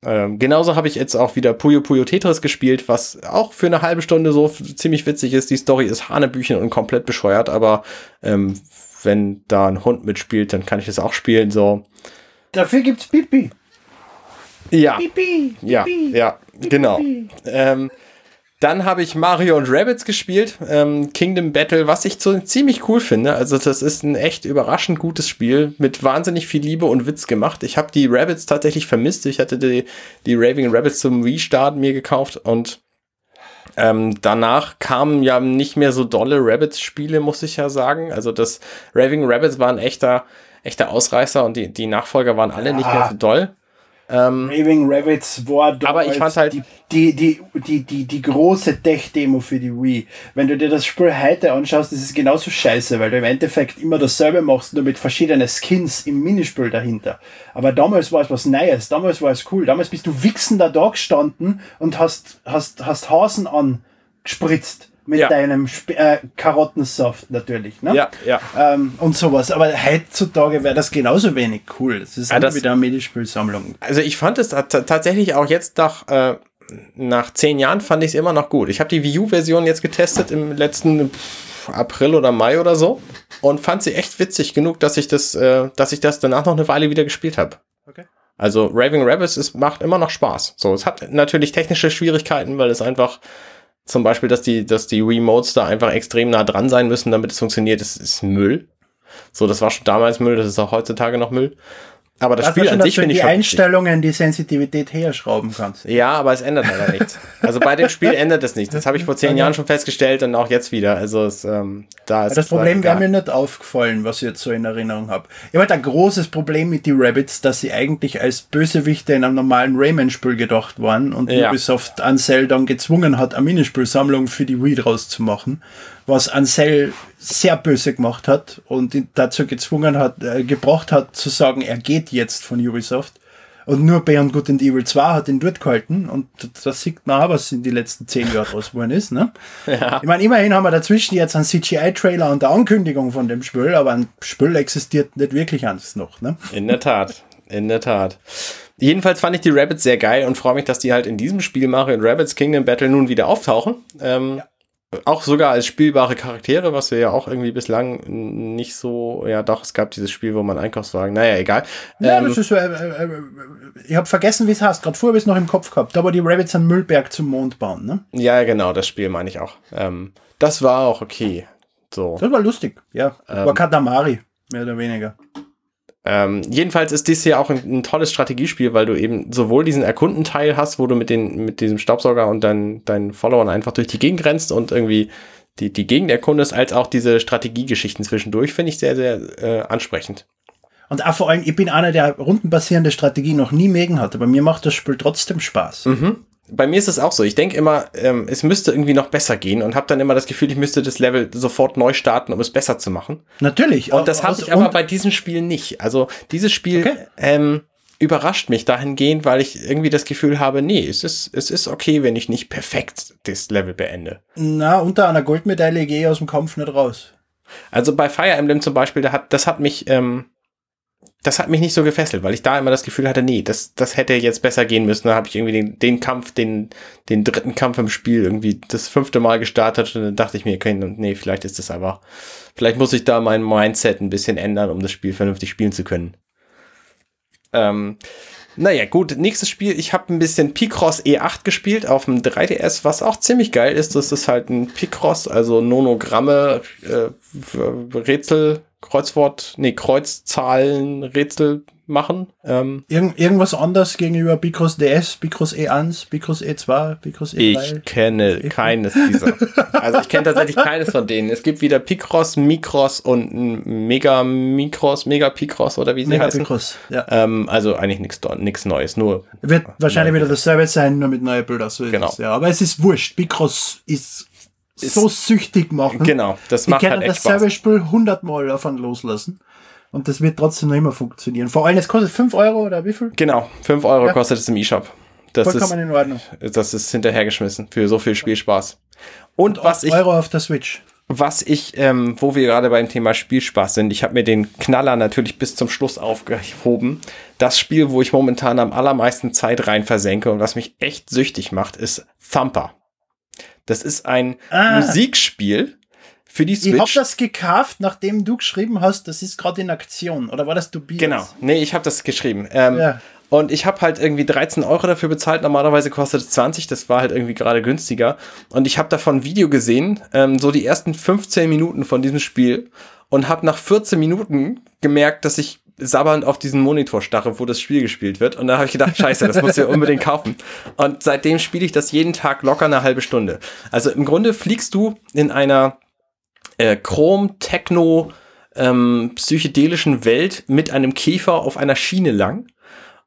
Ähm, genauso habe ich jetzt auch wieder Puyo Puyo Tetris gespielt, was auch für eine halbe Stunde so ziemlich witzig ist. Die Story ist Hanebüchen und komplett bescheuert, aber ähm, wenn da ein Hund mitspielt, dann kann ich das auch spielen. So. Dafür gibt's Pipi. Ja. Pipi. Ja, ja, genau. Ähm, dann habe ich Mario und Rabbits gespielt, ähm, Kingdom Battle, was ich so ziemlich cool finde. Also das ist ein echt überraschend gutes Spiel mit wahnsinnig viel Liebe und Witz gemacht. Ich habe die Rabbits tatsächlich vermisst. Ich hatte die, die Raving Rabbits zum Restart mir gekauft und ähm, danach kamen ja nicht mehr so dolle Rabbits-Spiele, muss ich ja sagen. Also das Raving Rabbits war ein echter, echter Ausreißer und die, die Nachfolger waren alle ja. nicht mehr so doll. Ähm, Raving Rabbits war aber ich fand halt die, die, die, die, die, die große Tech-Demo für die Wii. Wenn du dir das Spiel heute anschaust, ist es genauso scheiße, weil du im Endeffekt immer dasselbe machst, nur mit verschiedenen Skins im Minispiel dahinter. Aber damals war es was Neues, damals war es cool. Damals bist du wichsender da gestanden und hast, hast, hast Hasen angespritzt mit ja. deinem Sp äh, Karottensaft natürlich. Ne? Ja, ja. Ähm, und sowas. Aber heutzutage wäre das genauso wenig cool. Das ist ja, das, wieder eine Minispielsammlung. Also ich fand es tatsächlich auch jetzt nach, äh, nach zehn Jahren fand ich es immer noch gut. Ich habe die Wii U-Version jetzt getestet im letzten April oder Mai oder so und fand sie echt witzig genug, dass ich das, äh, dass ich das danach noch eine Weile wieder gespielt habe. Okay. Also Raving Rabbits ist, macht immer noch Spaß. So, es hat natürlich technische Schwierigkeiten, weil es einfach zum Beispiel, dass die, dass die Remotes da einfach extrem nah dran sein müssen, damit es funktioniert, das ist Müll. So, das war schon damals Müll, das ist auch heutzutage noch Müll. Aber das, das Spiel an sich finde ich die Einstellungen, die Sensitivität herschrauben kannst. Ja, aber es ändert leider nichts. Also bei dem Spiel ändert es nichts. Das habe ich vor zehn Jahren schon festgestellt und auch jetzt wieder. Also es, ähm, da ist das Problem wäre mir nicht aufgefallen, was ich jetzt so in Erinnerung habe. Ich habe halt ein großes Problem mit die Rabbits, dass sie eigentlich als Bösewichte in einem normalen Rayman-Spiel gedacht waren und ja. Ubisoft Ansel dann gezwungen hat, eine Minispielsammlung für die Wii draus zu machen was Ansel sehr böse gemacht hat und ihn dazu gezwungen hat, äh, gebracht hat, zu sagen, er geht jetzt von Ubisoft. Und nur Beyond Good and Evil 2 hat ihn dort gehalten und das sieht man auch, was in den letzten zehn Jahren draus geworden ist. Ne? Ja. Ich meine, immerhin haben wir dazwischen jetzt einen CGI-Trailer und eine Ankündigung von dem Spiel, aber ein Spiel existiert nicht wirklich anders noch. Ne? In der Tat, in der Tat. Jedenfalls fand ich die Rabbits sehr geil und freue mich, dass die halt in diesem Spiel Mario Rabbits Kingdom Battle nun wieder auftauchen. Ähm, ja. Auch sogar als spielbare Charaktere, was wir ja auch irgendwie bislang nicht so, ja doch, es gab dieses Spiel, wo man Einkaufswagen, naja, egal. Ja, ähm, das ist, äh, äh, ich habe vergessen, wie es heißt, gerade vorher habe ich es noch im Kopf gehabt, da wo die Rabbits einen Müllberg zum Mond bauen, ne? Ja, genau, das Spiel meine ich auch. Ähm, das war auch okay. So. Das war lustig, ja. Ähm, war Katamari, mehr oder weniger. Ähm, jedenfalls ist dies hier auch ein, ein, tolles Strategiespiel, weil du eben sowohl diesen Erkundenteil hast, wo du mit, den, mit diesem Staubsauger und deinen, deinen Followern einfach durch die Gegend rennst und irgendwie die, die Gegend erkundest, als auch diese Strategiegeschichten zwischendurch, finde ich sehr, sehr äh, ansprechend. Und auch vor allem, ich bin einer, der rundenbasierende Strategie noch nie mögen hat, aber mir macht das Spiel trotzdem Spaß. Mhm bei mir ist es auch so. Ich denke immer, ähm, es müsste irgendwie noch besser gehen und habe dann immer das Gefühl, ich müsste das Level sofort neu starten, um es besser zu machen. Natürlich. Und das habe ich aber bei diesem Spiel nicht. Also dieses Spiel okay. ähm, überrascht mich dahingehend, weil ich irgendwie das Gefühl habe, nee, es ist, es ist okay, wenn ich nicht perfekt das Level beende. Na, unter einer Goldmedaille gehe ich aus dem Kampf nicht raus. Also bei Fire Emblem zum Beispiel, da hat, das hat mich ähm, das hat mich nicht so gefesselt, weil ich da immer das Gefühl hatte, nee, das, das hätte jetzt besser gehen müssen. Da habe ich irgendwie den, den Kampf, den, den dritten Kampf im Spiel irgendwie das fünfte Mal gestartet und dann dachte ich mir, okay, nee, vielleicht ist das einfach, vielleicht muss ich da mein Mindset ein bisschen ändern, um das Spiel vernünftig spielen zu können. Ähm, naja, gut, nächstes Spiel. Ich habe ein bisschen Picross E8 gespielt auf dem 3DS, was auch ziemlich geil ist. Das ist halt ein Picross, also Nonogramme, äh, Rätsel, Kreuzwort, nee, Kreuzzahlen, Rätsel machen. Ähm, Irgend, irgendwas anders gegenüber Bicross DS, Bicross E1, Bicross E2, Bicross E3? Ich kenne e keines dieser. also ich kenne tatsächlich keines von denen. Es gibt wieder Picross, Micross und Mega Micross, Mega Picross oder wie sie Mega heißen. Picross, ja. Ähm, also eigentlich nichts Neues, nur. Wird wahrscheinlich wieder dasselbe sein, nur mit neuen Bildern. So genau. Es, ja. Aber es ist wurscht. Picross ist so süchtig machen. Genau, das macht halt echt dasselbe Spaß. Spiel hundertmal davon loslassen. Und das wird trotzdem noch immer funktionieren. Vor allem, es kostet 5 Euro oder wie viel? Genau, 5 Euro ja. kostet es im E-Shop. Das Vollkommen ist, in Ordnung. Das ist hinterhergeschmissen für so viel Spielspaß. Und, Und was ich. Euro auf der Switch. Was ich, ähm, wo wir gerade beim Thema Spielspaß sind, ich habe mir den Knaller natürlich bis zum Schluss aufgehoben. Das Spiel, wo ich momentan am allermeisten Zeit rein versenke und was mich echt süchtig macht, ist Thumper. Das ist ein ah. Musikspiel für die Switch. Ich habe das gekauft, nachdem du geschrieben hast, das ist gerade in Aktion. Oder war das Tobias? Genau. Nee, ich habe das geschrieben. Ähm, ja. Und ich habe halt irgendwie 13 Euro dafür bezahlt. Normalerweise kostet es 20. Das war halt irgendwie gerade günstiger. Und ich habe davon ein Video gesehen, ähm, so die ersten 15 Minuten von diesem Spiel. Und habe nach 14 Minuten gemerkt, dass ich sabbernd auf diesen Monitor starre, wo das Spiel gespielt wird. Und da habe ich gedacht, scheiße, das muss ich unbedingt kaufen. Und seitdem spiele ich das jeden Tag locker eine halbe Stunde. Also im Grunde fliegst du in einer äh, Chrom-Techno- ähm, psychedelischen Welt mit einem Käfer auf einer Schiene lang.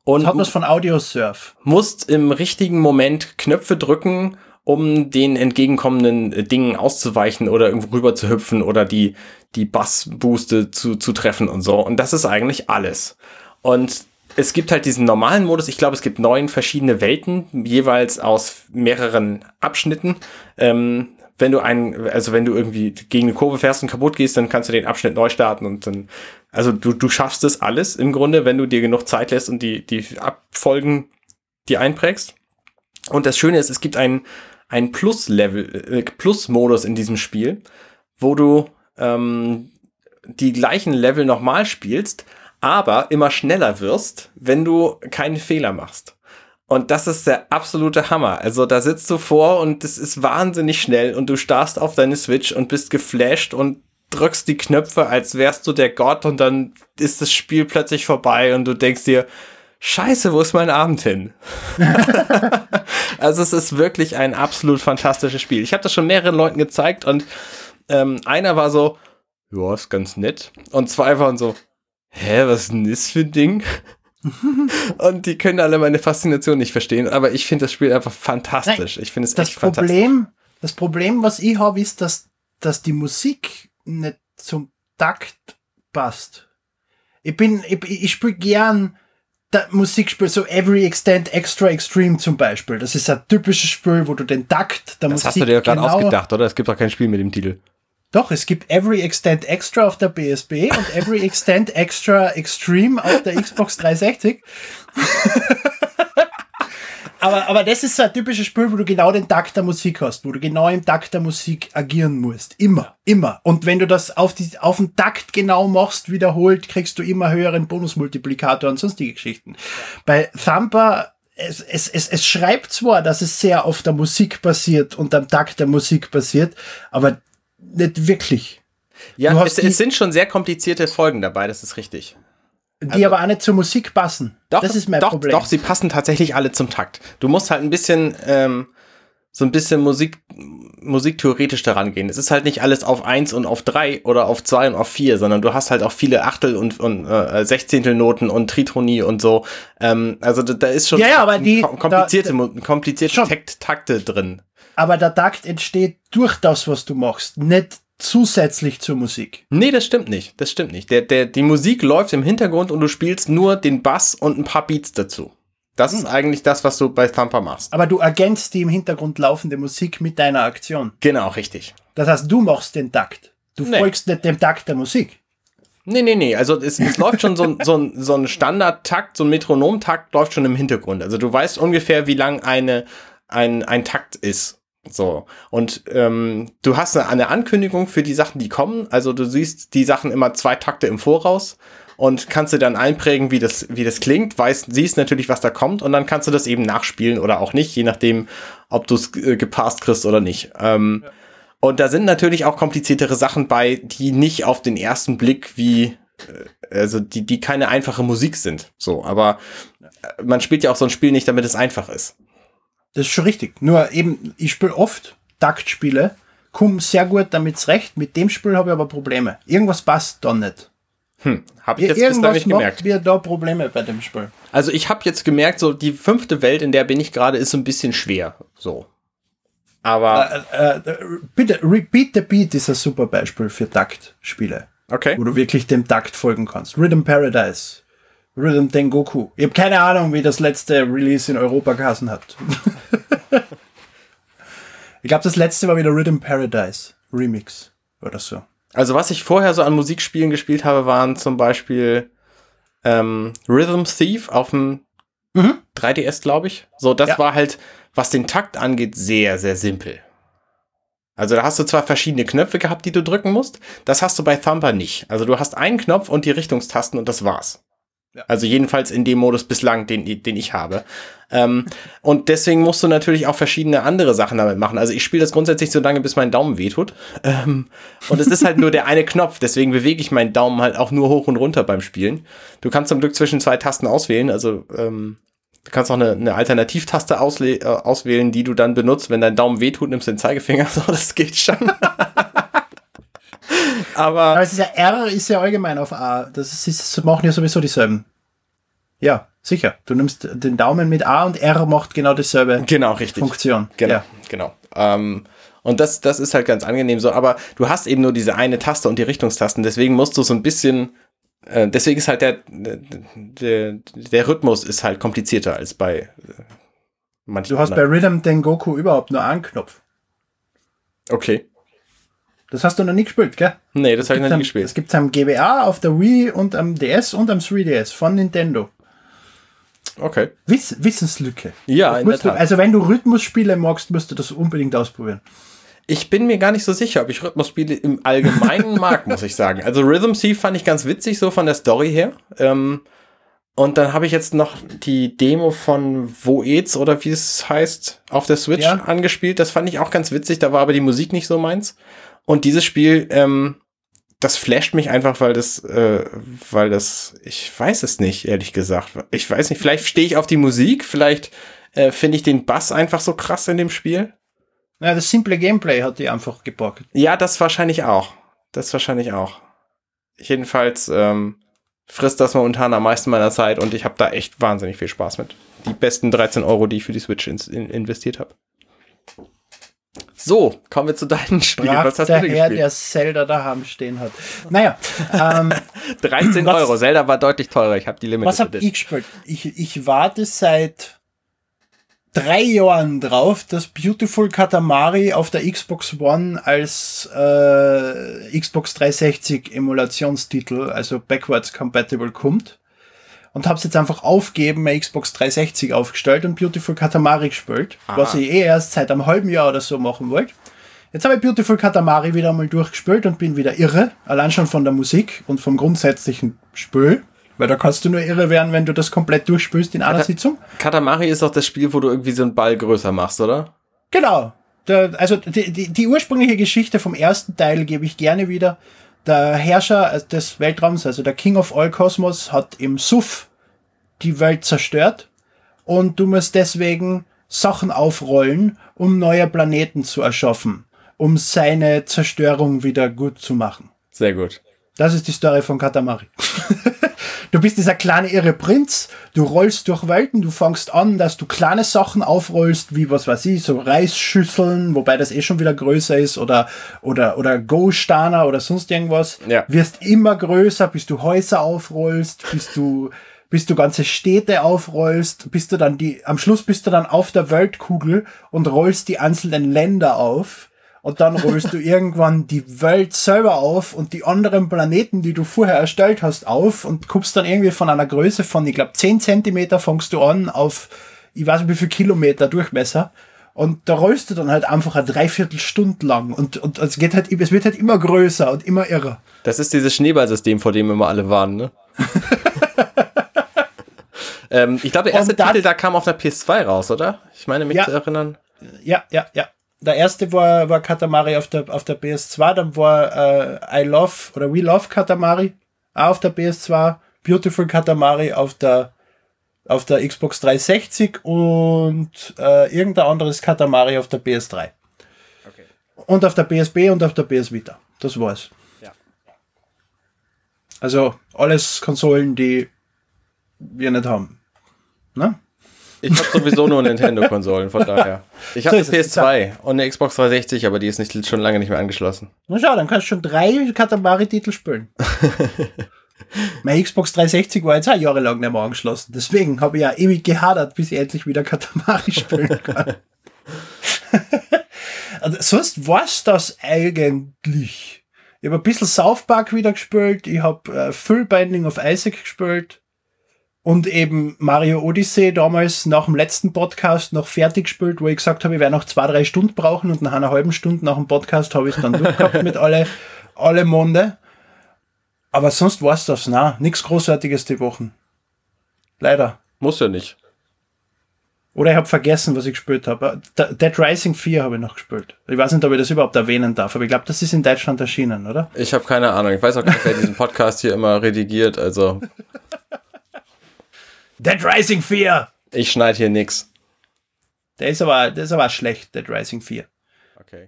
Und das von Audiosurf. Musst im richtigen Moment Knöpfe drücken um den entgegenkommenden äh, Dingen auszuweichen oder irgendwo rüber zu hüpfen oder die, die Bassbooste zu, zu treffen und so. Und das ist eigentlich alles. Und es gibt halt diesen normalen Modus. Ich glaube, es gibt neun verschiedene Welten, jeweils aus mehreren Abschnitten. Ähm, wenn du einen, also wenn du irgendwie gegen eine Kurve fährst und kaputt gehst, dann kannst du den Abschnitt neu starten und dann, also du, du schaffst es alles im Grunde, wenn du dir genug Zeit lässt und die, die Abfolgen die einprägst. Und das Schöne ist, es gibt einen, ein Plus-Level, äh, Plus-Modus in diesem Spiel, wo du ähm, die gleichen Level nochmal spielst, aber immer schneller wirst, wenn du keine Fehler machst. Und das ist der absolute Hammer. Also da sitzt du vor und es ist wahnsinnig schnell und du starrst auf deine Switch und bist geflasht und drückst die Knöpfe, als wärst du der Gott und dann ist das Spiel plötzlich vorbei und du denkst dir, Scheiße, wo ist mein Abend hin? also es ist wirklich ein absolut fantastisches Spiel. Ich habe das schon mehreren Leuten gezeigt und ähm, einer war so, ja, ist ganz nett. Und zwei waren so, hä, was ist denn das für ein Ding? und die können alle meine Faszination nicht verstehen, aber ich finde das Spiel einfach fantastisch. Nein, ich finde es das echt Problem, fantastisch. Das Problem, was ich habe, ist, dass, dass die Musik nicht zum Takt passt. Ich bin, ich, ich spiele gern Musikspiel, so Every Extend Extra Extreme zum Beispiel. Das ist ein typisches Spiel, wo du den Takt der das Musik. Das hast du dir gerade genau ausgedacht, oder? Es gibt doch kein Spiel mit dem Titel. Doch, es gibt Every Extend Extra auf der BSB und Every Extend Extra Extreme auf der Xbox 360. aber, aber das ist so ein typisches Spiel, wo du genau den Takt der Musik hast, wo du genau im Takt der Musik agieren musst. Immer, immer. Und wenn du das auf, die, auf den Takt genau machst, wiederholt, kriegst du immer höheren Bonusmultiplikator und sonstige Geschichten. Bei Thumper es, es, es, es schreibt zwar, dass es sehr auf der Musik basiert und am Takt der Musik basiert, aber nicht wirklich. Ja, es, es, sind schon sehr komplizierte Folgen dabei, das ist richtig. Die also, aber auch nicht zur Musik passen. Doch, das ist mein doch, Problem. Doch, sie passen tatsächlich alle zum Takt. Du musst halt ein bisschen ähm, so ein bisschen Musik, musiktheoretisch daran gehen. Es ist halt nicht alles auf eins und auf drei oder auf zwei und auf vier, sondern du hast halt auch viele Achtel- und, und äh, Sechzehntelnoten und Tritonie und so. Ähm, also da, da ist schon ja, ja, aber die, komplizierte, da, komplizierte Takt, Takte drin. Aber der Takt entsteht durch das, was du machst, nicht zusätzlich zur Musik. Nee, das stimmt nicht. Das stimmt nicht. Der, der, die Musik läuft im Hintergrund und du spielst nur den Bass und ein paar Beats dazu. Das hm. ist eigentlich das, was du bei Thumper machst. Aber du ergänzt die im Hintergrund laufende Musik mit deiner Aktion. Genau, richtig. Das heißt, du machst den Takt. Du nee. folgst nicht dem Takt der Musik. Nee, nee, nee. Also es, es läuft schon so, so, ein, so ein Standardtakt, so ein Metronomtakt läuft schon im Hintergrund. Also du weißt ungefähr, wie lang eine, ein, ein Takt ist. So. Und ähm, du hast eine Ankündigung für die Sachen, die kommen. Also du siehst die Sachen immer zwei Takte im Voraus und kannst du dann einprägen, wie das, wie das klingt, weißt, siehst natürlich, was da kommt und dann kannst du das eben nachspielen oder auch nicht, je nachdem, ob du es äh, gepasst kriegst oder nicht. Ähm, ja. Und da sind natürlich auch kompliziertere Sachen bei, die nicht auf den ersten Blick wie, äh, also die, die keine einfache Musik sind. So, aber man spielt ja auch so ein Spiel nicht, damit es einfach ist. Das ist schon richtig. Nur eben, ich spiele oft Taktspiele, komme sehr gut damit's recht. Mit dem Spiel habe ich aber Probleme. Irgendwas passt da nicht. Hm, habe ich jetzt Irgendwas nicht gemerkt. Macht wir da Probleme bei dem Spiel. Also ich habe jetzt gemerkt, so die fünfte Welt, in der bin ich gerade, ist so ein bisschen schwer. So. Aber. Äh, äh, bitte, Repeat the Beat ist ein super Beispiel für Taktspiele. Okay. Wo du wirklich dem Takt folgen kannst. Rhythm Paradise. Rhythm Tengoku. Ich habe keine Ahnung, wie das letzte Release in Europa geheißen hat. ich glaube, das letzte war wieder Rhythm Paradise Remix oder so. Also was ich vorher so an Musikspielen gespielt habe, waren zum Beispiel ähm, Rhythm Thief auf dem mhm. 3DS, glaube ich. So, das ja. war halt, was den Takt angeht, sehr, sehr simpel. Also da hast du zwar verschiedene Knöpfe gehabt, die du drücken musst. Das hast du bei Thumper nicht. Also du hast einen Knopf und die Richtungstasten und das war's. Also jedenfalls in dem Modus bislang, den, den ich habe. Ähm, und deswegen musst du natürlich auch verschiedene andere Sachen damit machen. Also ich spiele das grundsätzlich so lange, bis mein Daumen wehtut. Ähm, und es ist halt nur der eine Knopf, deswegen bewege ich meinen Daumen halt auch nur hoch und runter beim Spielen. Du kannst zum Glück zwischen zwei Tasten auswählen. Also ähm, du kannst auch eine, eine Alternativtaste äh, auswählen, die du dann benutzt, wenn dein Daumen wehtut, nimmst du den Zeigefinger. So, das geht schon. Aber, Aber es ist ja R ist ja allgemein auf A. Das, ist, machen ja sowieso dieselben. Ja, sicher. Du nimmst den Daumen mit A und R macht genau dasselbe genau, richtig. Funktion. Genau, ja. genau. Ähm, und das, das ist halt ganz angenehm so. Aber du hast eben nur diese eine Taste und die Richtungstasten. Deswegen musst du so ein bisschen äh, deswegen ist halt der, der, der Rhythmus ist halt komplizierter als bei äh, manchen. Du hast anderen. bei Rhythm Dengoku überhaupt nur einen Knopf. Okay. Das hast du noch nie gespielt, gell? Nee, das, das habe ich noch nie gespielt. Es gibt es am GBA, auf der Wii und am DS und am 3DS von Nintendo. Okay. Wiss, Wissenslücke. Ja, in der Tat. Du, also wenn du Rhythmusspiele magst, musst du das unbedingt ausprobieren. Ich bin mir gar nicht so sicher, ob ich Rhythmusspiele im Allgemeinen mag, muss ich sagen. Also Rhythm Thief fand ich ganz witzig, so von der Story her. Ähm, und dann habe ich jetzt noch die Demo von Voeds oder wie es heißt auf der Switch ja. angespielt. Das fand ich auch ganz witzig. Da war aber die Musik nicht so meins. Und dieses Spiel, ähm, das flasht mich einfach, weil das, äh, weil das, ich weiß es nicht, ehrlich gesagt. Ich weiß nicht, vielleicht stehe ich auf die Musik, vielleicht äh, finde ich den Bass einfach so krass in dem Spiel. Ja, das simple Gameplay hat die einfach gepackt. Ja, das wahrscheinlich auch. Das wahrscheinlich auch. Jedenfalls ähm, frisst das momentan am meisten meiner Zeit und ich habe da echt wahnsinnig viel Spaß mit. Die besten 13 Euro, die ich für die Switch in, in, investiert habe. So, kommen wir zu deinen Spielen. was hast der du denn Herr, gespielt? der Zelda daheim stehen hat. Naja. Ähm, 13 was, Euro. Zelda war deutlich teurer. Ich habe die Limited Was habe ich gespielt? Ich, ich warte seit drei Jahren drauf, dass Beautiful Katamari auf der Xbox One als äh, Xbox 360 Emulationstitel, also backwards compatible, kommt. Und habe es jetzt einfach aufgeben, meine Xbox 360 aufgestellt und Beautiful Katamari gespielt, Aha. was ich eh erst seit einem halben Jahr oder so machen wollte. Jetzt habe ich Beautiful Katamari wieder einmal durchgespielt und bin wieder irre, allein schon von der Musik und vom grundsätzlichen Spiel, weil da kannst du nur irre werden, wenn du das komplett durchspielst in einer Kata- Sitzung. Katamari ist doch das Spiel, wo du irgendwie so einen Ball größer machst, oder? Genau. Der, also die, die, die ursprüngliche Geschichte vom ersten Teil gebe ich gerne wieder. Der Herrscher des Weltraums, also der King of All Cosmos, hat im Suff die Welt zerstört und du musst deswegen Sachen aufrollen, um neue Planeten zu erschaffen, um seine Zerstörung wieder gut zu machen. Sehr gut. Das ist die Story von Katamari. du bist dieser kleine irre Prinz, du rollst durch Welten, du fängst an, dass du kleine Sachen aufrollst, wie was weiß ich, so Reisschüsseln, wobei das eh schon wieder größer ist, oder, oder, oder Go-Staner oder sonst irgendwas. Ja. Wirst immer größer, bis du Häuser aufrollst, bis du, bis du ganze Städte aufrollst, bist du dann die, am Schluss bist du dann auf der Weltkugel und rollst die einzelnen Länder auf. Und dann rollst du irgendwann die Welt selber auf und die anderen Planeten, die du vorher erstellt hast, auf und guckst dann irgendwie von einer Größe von, ich glaube, 10 Zentimeter fängst du an auf, ich weiß nicht wie viel Kilometer Durchmesser. Und da rollst du dann halt einfach eine Dreiviertelstunde lang und, und es geht halt, es wird halt immer größer und immer irrer. Das ist dieses Schneeballsystem, vor dem immer alle warnen, ne? ähm, ich glaube, der erste Titel da kam auf der PS2 raus, oder? Ich meine, mich Ja. zu erinnern. Ja, ja, ja. Der erste war, war Katamari auf der, auf der PS2, dann war äh, I Love oder We Love Katamari auch auf der PS2, Beautiful Katamari auf der, auf der Xbox 360 und äh, irgendein anderes Katamari auf der PS3. Okay. Und auf der PSP und auf der PS Vita. Das war's. Ja. Also alles Konsolen, die wir nicht haben. Ne? Ich habe sowieso nur Nintendo-Konsolen, von daher. Ich habe So eine ist es. PS2 und eine Xbox 360, aber die ist nicht, schon lange nicht mehr angeschlossen. Na schau, dann kannst du schon drei Katamari-Titel spielen. Meine Xbox 360 war jetzt auch jahrelang nicht mehr angeschlossen. Deswegen habe ich ja ewig gehadert, bis ich endlich wieder Katamari spielen kann. also, sonst war's das eigentlich. Ich habe ein bisschen South Park wieder gespielt. Ich habe äh, Full Binding of Isaac gespielt. Und eben Mario Odyssey damals nach dem letzten Podcast noch fertig gespielt, wo ich gesagt habe, ich werde noch zwei, drei Stunden brauchen und nach einer halben Stunde nach dem Podcast habe ich es dann durchgehabt mit alle, alle Monde. Aber sonst war's das, na, nichts Großartiges die Wochen. Leider. Muss ja nicht. Oder ich habe vergessen, was ich gespielt habe. Dead Rising 4 habe ich noch gespielt. Ich weiß nicht, ob ich das überhaupt erwähnen darf, aber ich glaube, das ist in Deutschland erschienen, oder? Ich habe keine Ahnung. Ich weiß auch gar nicht, wer diesen Podcast hier immer redigiert. Also, Dead Rising 4! ich schneide hier nix. Der ist aber, der ist aber schlecht, Dead Rising 4. Okay.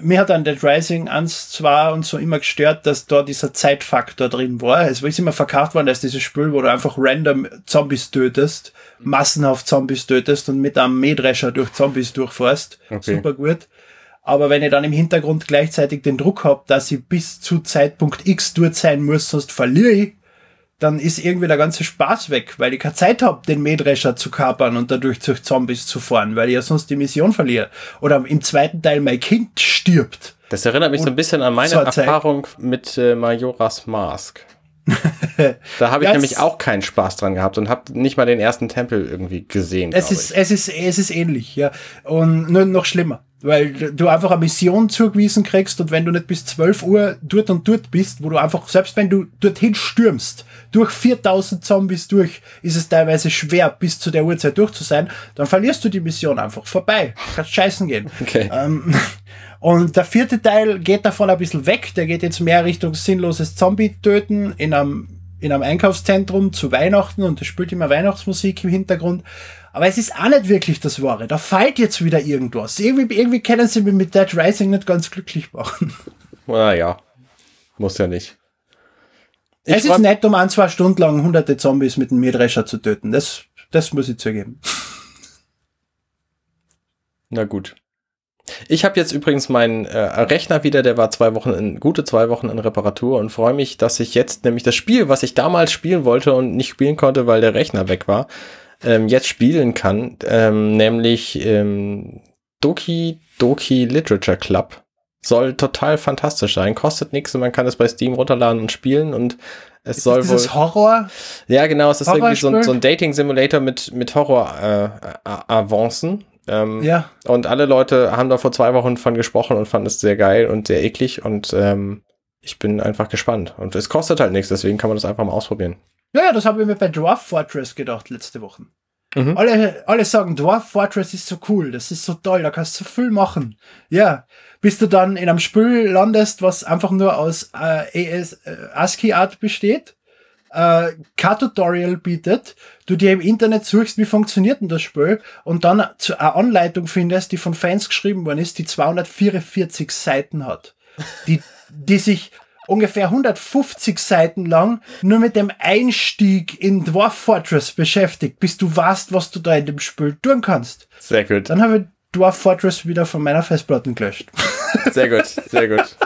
mir hat an Dead Rising 1, 2 und so immer gestört, dass da dieser Zeitfaktor drin war. Es ist immer verkauft worden als dieses Spiel, wo du einfach random Zombies tötest, massenhaft Zombies tötest und mit einem Mähdrescher durch Zombies durchfährst. Okay. Super gut. Aber wenn ich dann im Hintergrund gleichzeitig den Druck habe, dass ich bis zu Zeitpunkt X dort sein muss, sonst verliere ich, dann ist irgendwie der ganze Spaß weg, weil ich keine Zeit habe, den Mähdrescher zu kapern und dadurch durch Zombies zu fahren, weil ich ja sonst die Mission verliere. Oder im zweiten Teil mein Kind stirbt. Das erinnert mich so ein bisschen an meine Erfahrung mit äh, Majora's Mask. da habe ich nämlich auch keinen Spaß dran gehabt und habe nicht mal den ersten Tempel irgendwie gesehen. Es ist, ich. es ist, es ist ähnlich, ja. Und nur noch schlimmer. Weil du einfach eine Mission zugewiesen kriegst und wenn du nicht bis 12 Uhr dort und dort bist, wo du einfach, selbst wenn du dorthin stürmst, durch 4000 Zombies durch, ist es teilweise schwer, bis zu der Uhrzeit durch zu sein, dann verlierst du die Mission einfach vorbei. Kannst scheißen gehen. Okay. Ähm, und der vierte Teil geht davon ein bisschen weg. Der geht jetzt mehr Richtung sinnloses Zombie-Töten in einem, in einem Einkaufszentrum zu Weihnachten und es spielt immer Weihnachtsmusik im Hintergrund. Aber es ist auch nicht wirklich das Wahre. Da fällt jetzt wieder irgendwas. Irgendwie, irgendwie können sie mich mit Dead Rising nicht ganz glücklich machen. Naja, muss ja nicht. Ich es ist nett, um ein, zwei Stunden lang hunderte Zombies mit einem Mähdrescher zu töten. Das, das muss ich zugeben. Na gut. Ich habe jetzt übrigens meinen äh, Rechner wieder, der war zwei Wochen in, gute zwei Wochen in Reparatur und freue mich, dass ich jetzt nämlich das Spiel, was ich damals spielen wollte und nicht spielen konnte, weil der Rechner weg war, ähm, jetzt spielen kann, ähm, nämlich ähm, Doki Doki Literature Club. soll total fantastisch sein. Kostet nichts und man kann es bei Steam runterladen und spielen und es Ist soll das wohl. dieses Horror? Ja, genau, es ist irgendwie so, so ein Dating-Simulator mit, mit Horror-Avancen. ähm, Ja. Und alle Leute haben da vor zwei Wochen von gesprochen und fanden es sehr geil und sehr eklig und ähm, ich bin einfach gespannt. Und es kostet halt nichts, deswegen kann man das einfach mal ausprobieren. Ja, ja, das habe ich mir bei Dwarf Fortress gedacht letzte Woche. Mhm. Alle, alle sagen, Dwarf Fortress ist so cool, das ist so toll, da kannst du so viel machen. Ja, bis du dann in einem Spiel landest, was einfach nur aus äh, AS, äh, ASCII-Art besteht, äh, kein Tutorial bietet, du dir im Internet suchst, wie funktioniert denn das Spiel und dann eine Anleitung findest, die von Fans geschrieben worden ist, die 244 Seiten hat. Die, die sich ungefähr 150 Seiten lang nur mit dem Einstieg in Dwarf Fortress beschäftigt, bis du weißt, was du da in dem Spiel tun kannst. Sehr gut, Dann habe ich Dwarf Fortress wieder von meiner Festplatte gelöscht. sehr gut, sehr gut.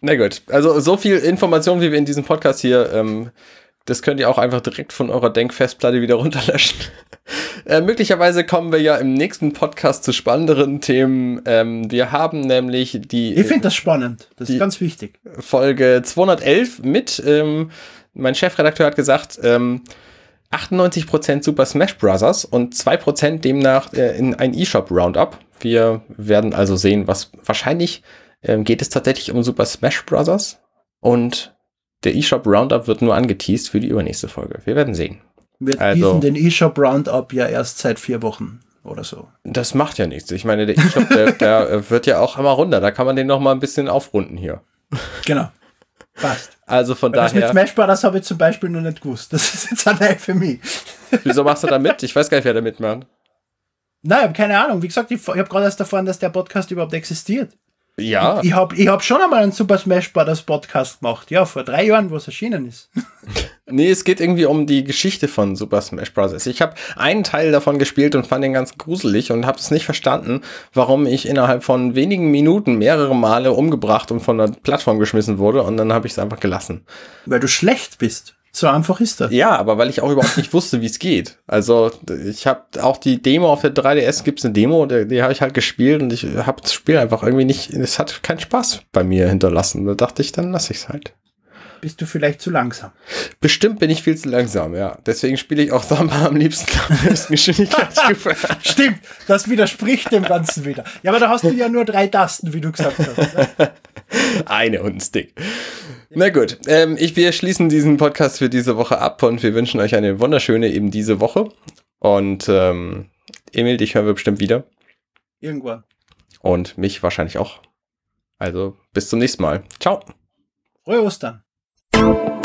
Na gut, also so viel Information, wie wir in diesem Podcast hier, ähm, das könnt ihr auch einfach direkt von eurer Denkfestplatte wieder runterlöschen. äh, möglicherweise kommen wir ja im nächsten Podcast zu spannenderen Themen. Ähm, wir haben nämlich die Ich finde das spannend. Das ist ganz wichtig. Folge 211 mit, ähm, mein Chefredakteur hat gesagt, ähm, 98% Super Smash Bros. und 2% demnach äh, in ein eShop Roundup. Wir werden also sehen, was wahrscheinlich ähm, geht es tatsächlich um Super Smash Bros. und der eShop Roundup wird nur angeteased für die übernächste Folge. Wir werden sehen. Wir Also- den eShop Roundup ja erst seit vier Wochen oder so. Das macht ja nichts. Ich meine, der eShop, der, der äh, wird ja auch immer runter. Da kann man den noch mal ein bisschen aufrunden hier. Genau. Passt. Also von Weil Das mit daher, Smash Brothers habe ich zum Beispiel noch nicht gewusst. Das ist jetzt ein Nein für mich. wieso machst du da mit? Ich weiß gar nicht, wer da mitmacht. Nein, ich habe keine Ahnung. Wie gesagt, ich, ich habe gerade erst erfahren, dass der Podcast überhaupt existiert. Ja, Ich habe ich hab schon einmal einen Super Smash Brothers Podcast gemacht. Ja, vor drei Jahren, wo es erschienen ist. Nee, es geht irgendwie um die Geschichte von Super Smash Bros. Ich habe einen Teil davon gespielt und fand den ganz gruselig und habe es nicht verstanden, warum ich innerhalb von wenigen Minuten mehrere Male umgebracht und von der Plattform geschmissen wurde und dann habe ich es einfach gelassen. Weil du schlecht bist. So einfach ist das. Ja, aber weil ich auch überhaupt nicht wusste, wie es geht. Also ich habe auch die Demo auf der 3DS gibt's eine Demo, die, die habe ich halt gespielt und ich habe das Spiel einfach irgendwie nicht, es hat keinen Spaß bei mir hinterlassen. Da dachte ich, dann lasse ich es halt. Bist du vielleicht zu langsam. Bestimmt bin ich viel zu langsam, ja. Deswegen spiele ich auch Samba am liebsten der höchsten Geschwindigkeitsstufe. Stimmt, das widerspricht dem Ganzen wieder. Ja, aber da hast du ja nur drei Tasten, wie du gesagt hast. Eine und ein Stick. Na gut, ähm, ich, wir schließen diesen Podcast für diese Woche ab und wir wünschen euch eine wunderschöne eben diese Woche. Und ähm, Emil, dich hören wir bestimmt wieder. Irgendwann. Und mich wahrscheinlich auch. Also bis zum nächsten Mal. Ciao. Frohe Ostern. down.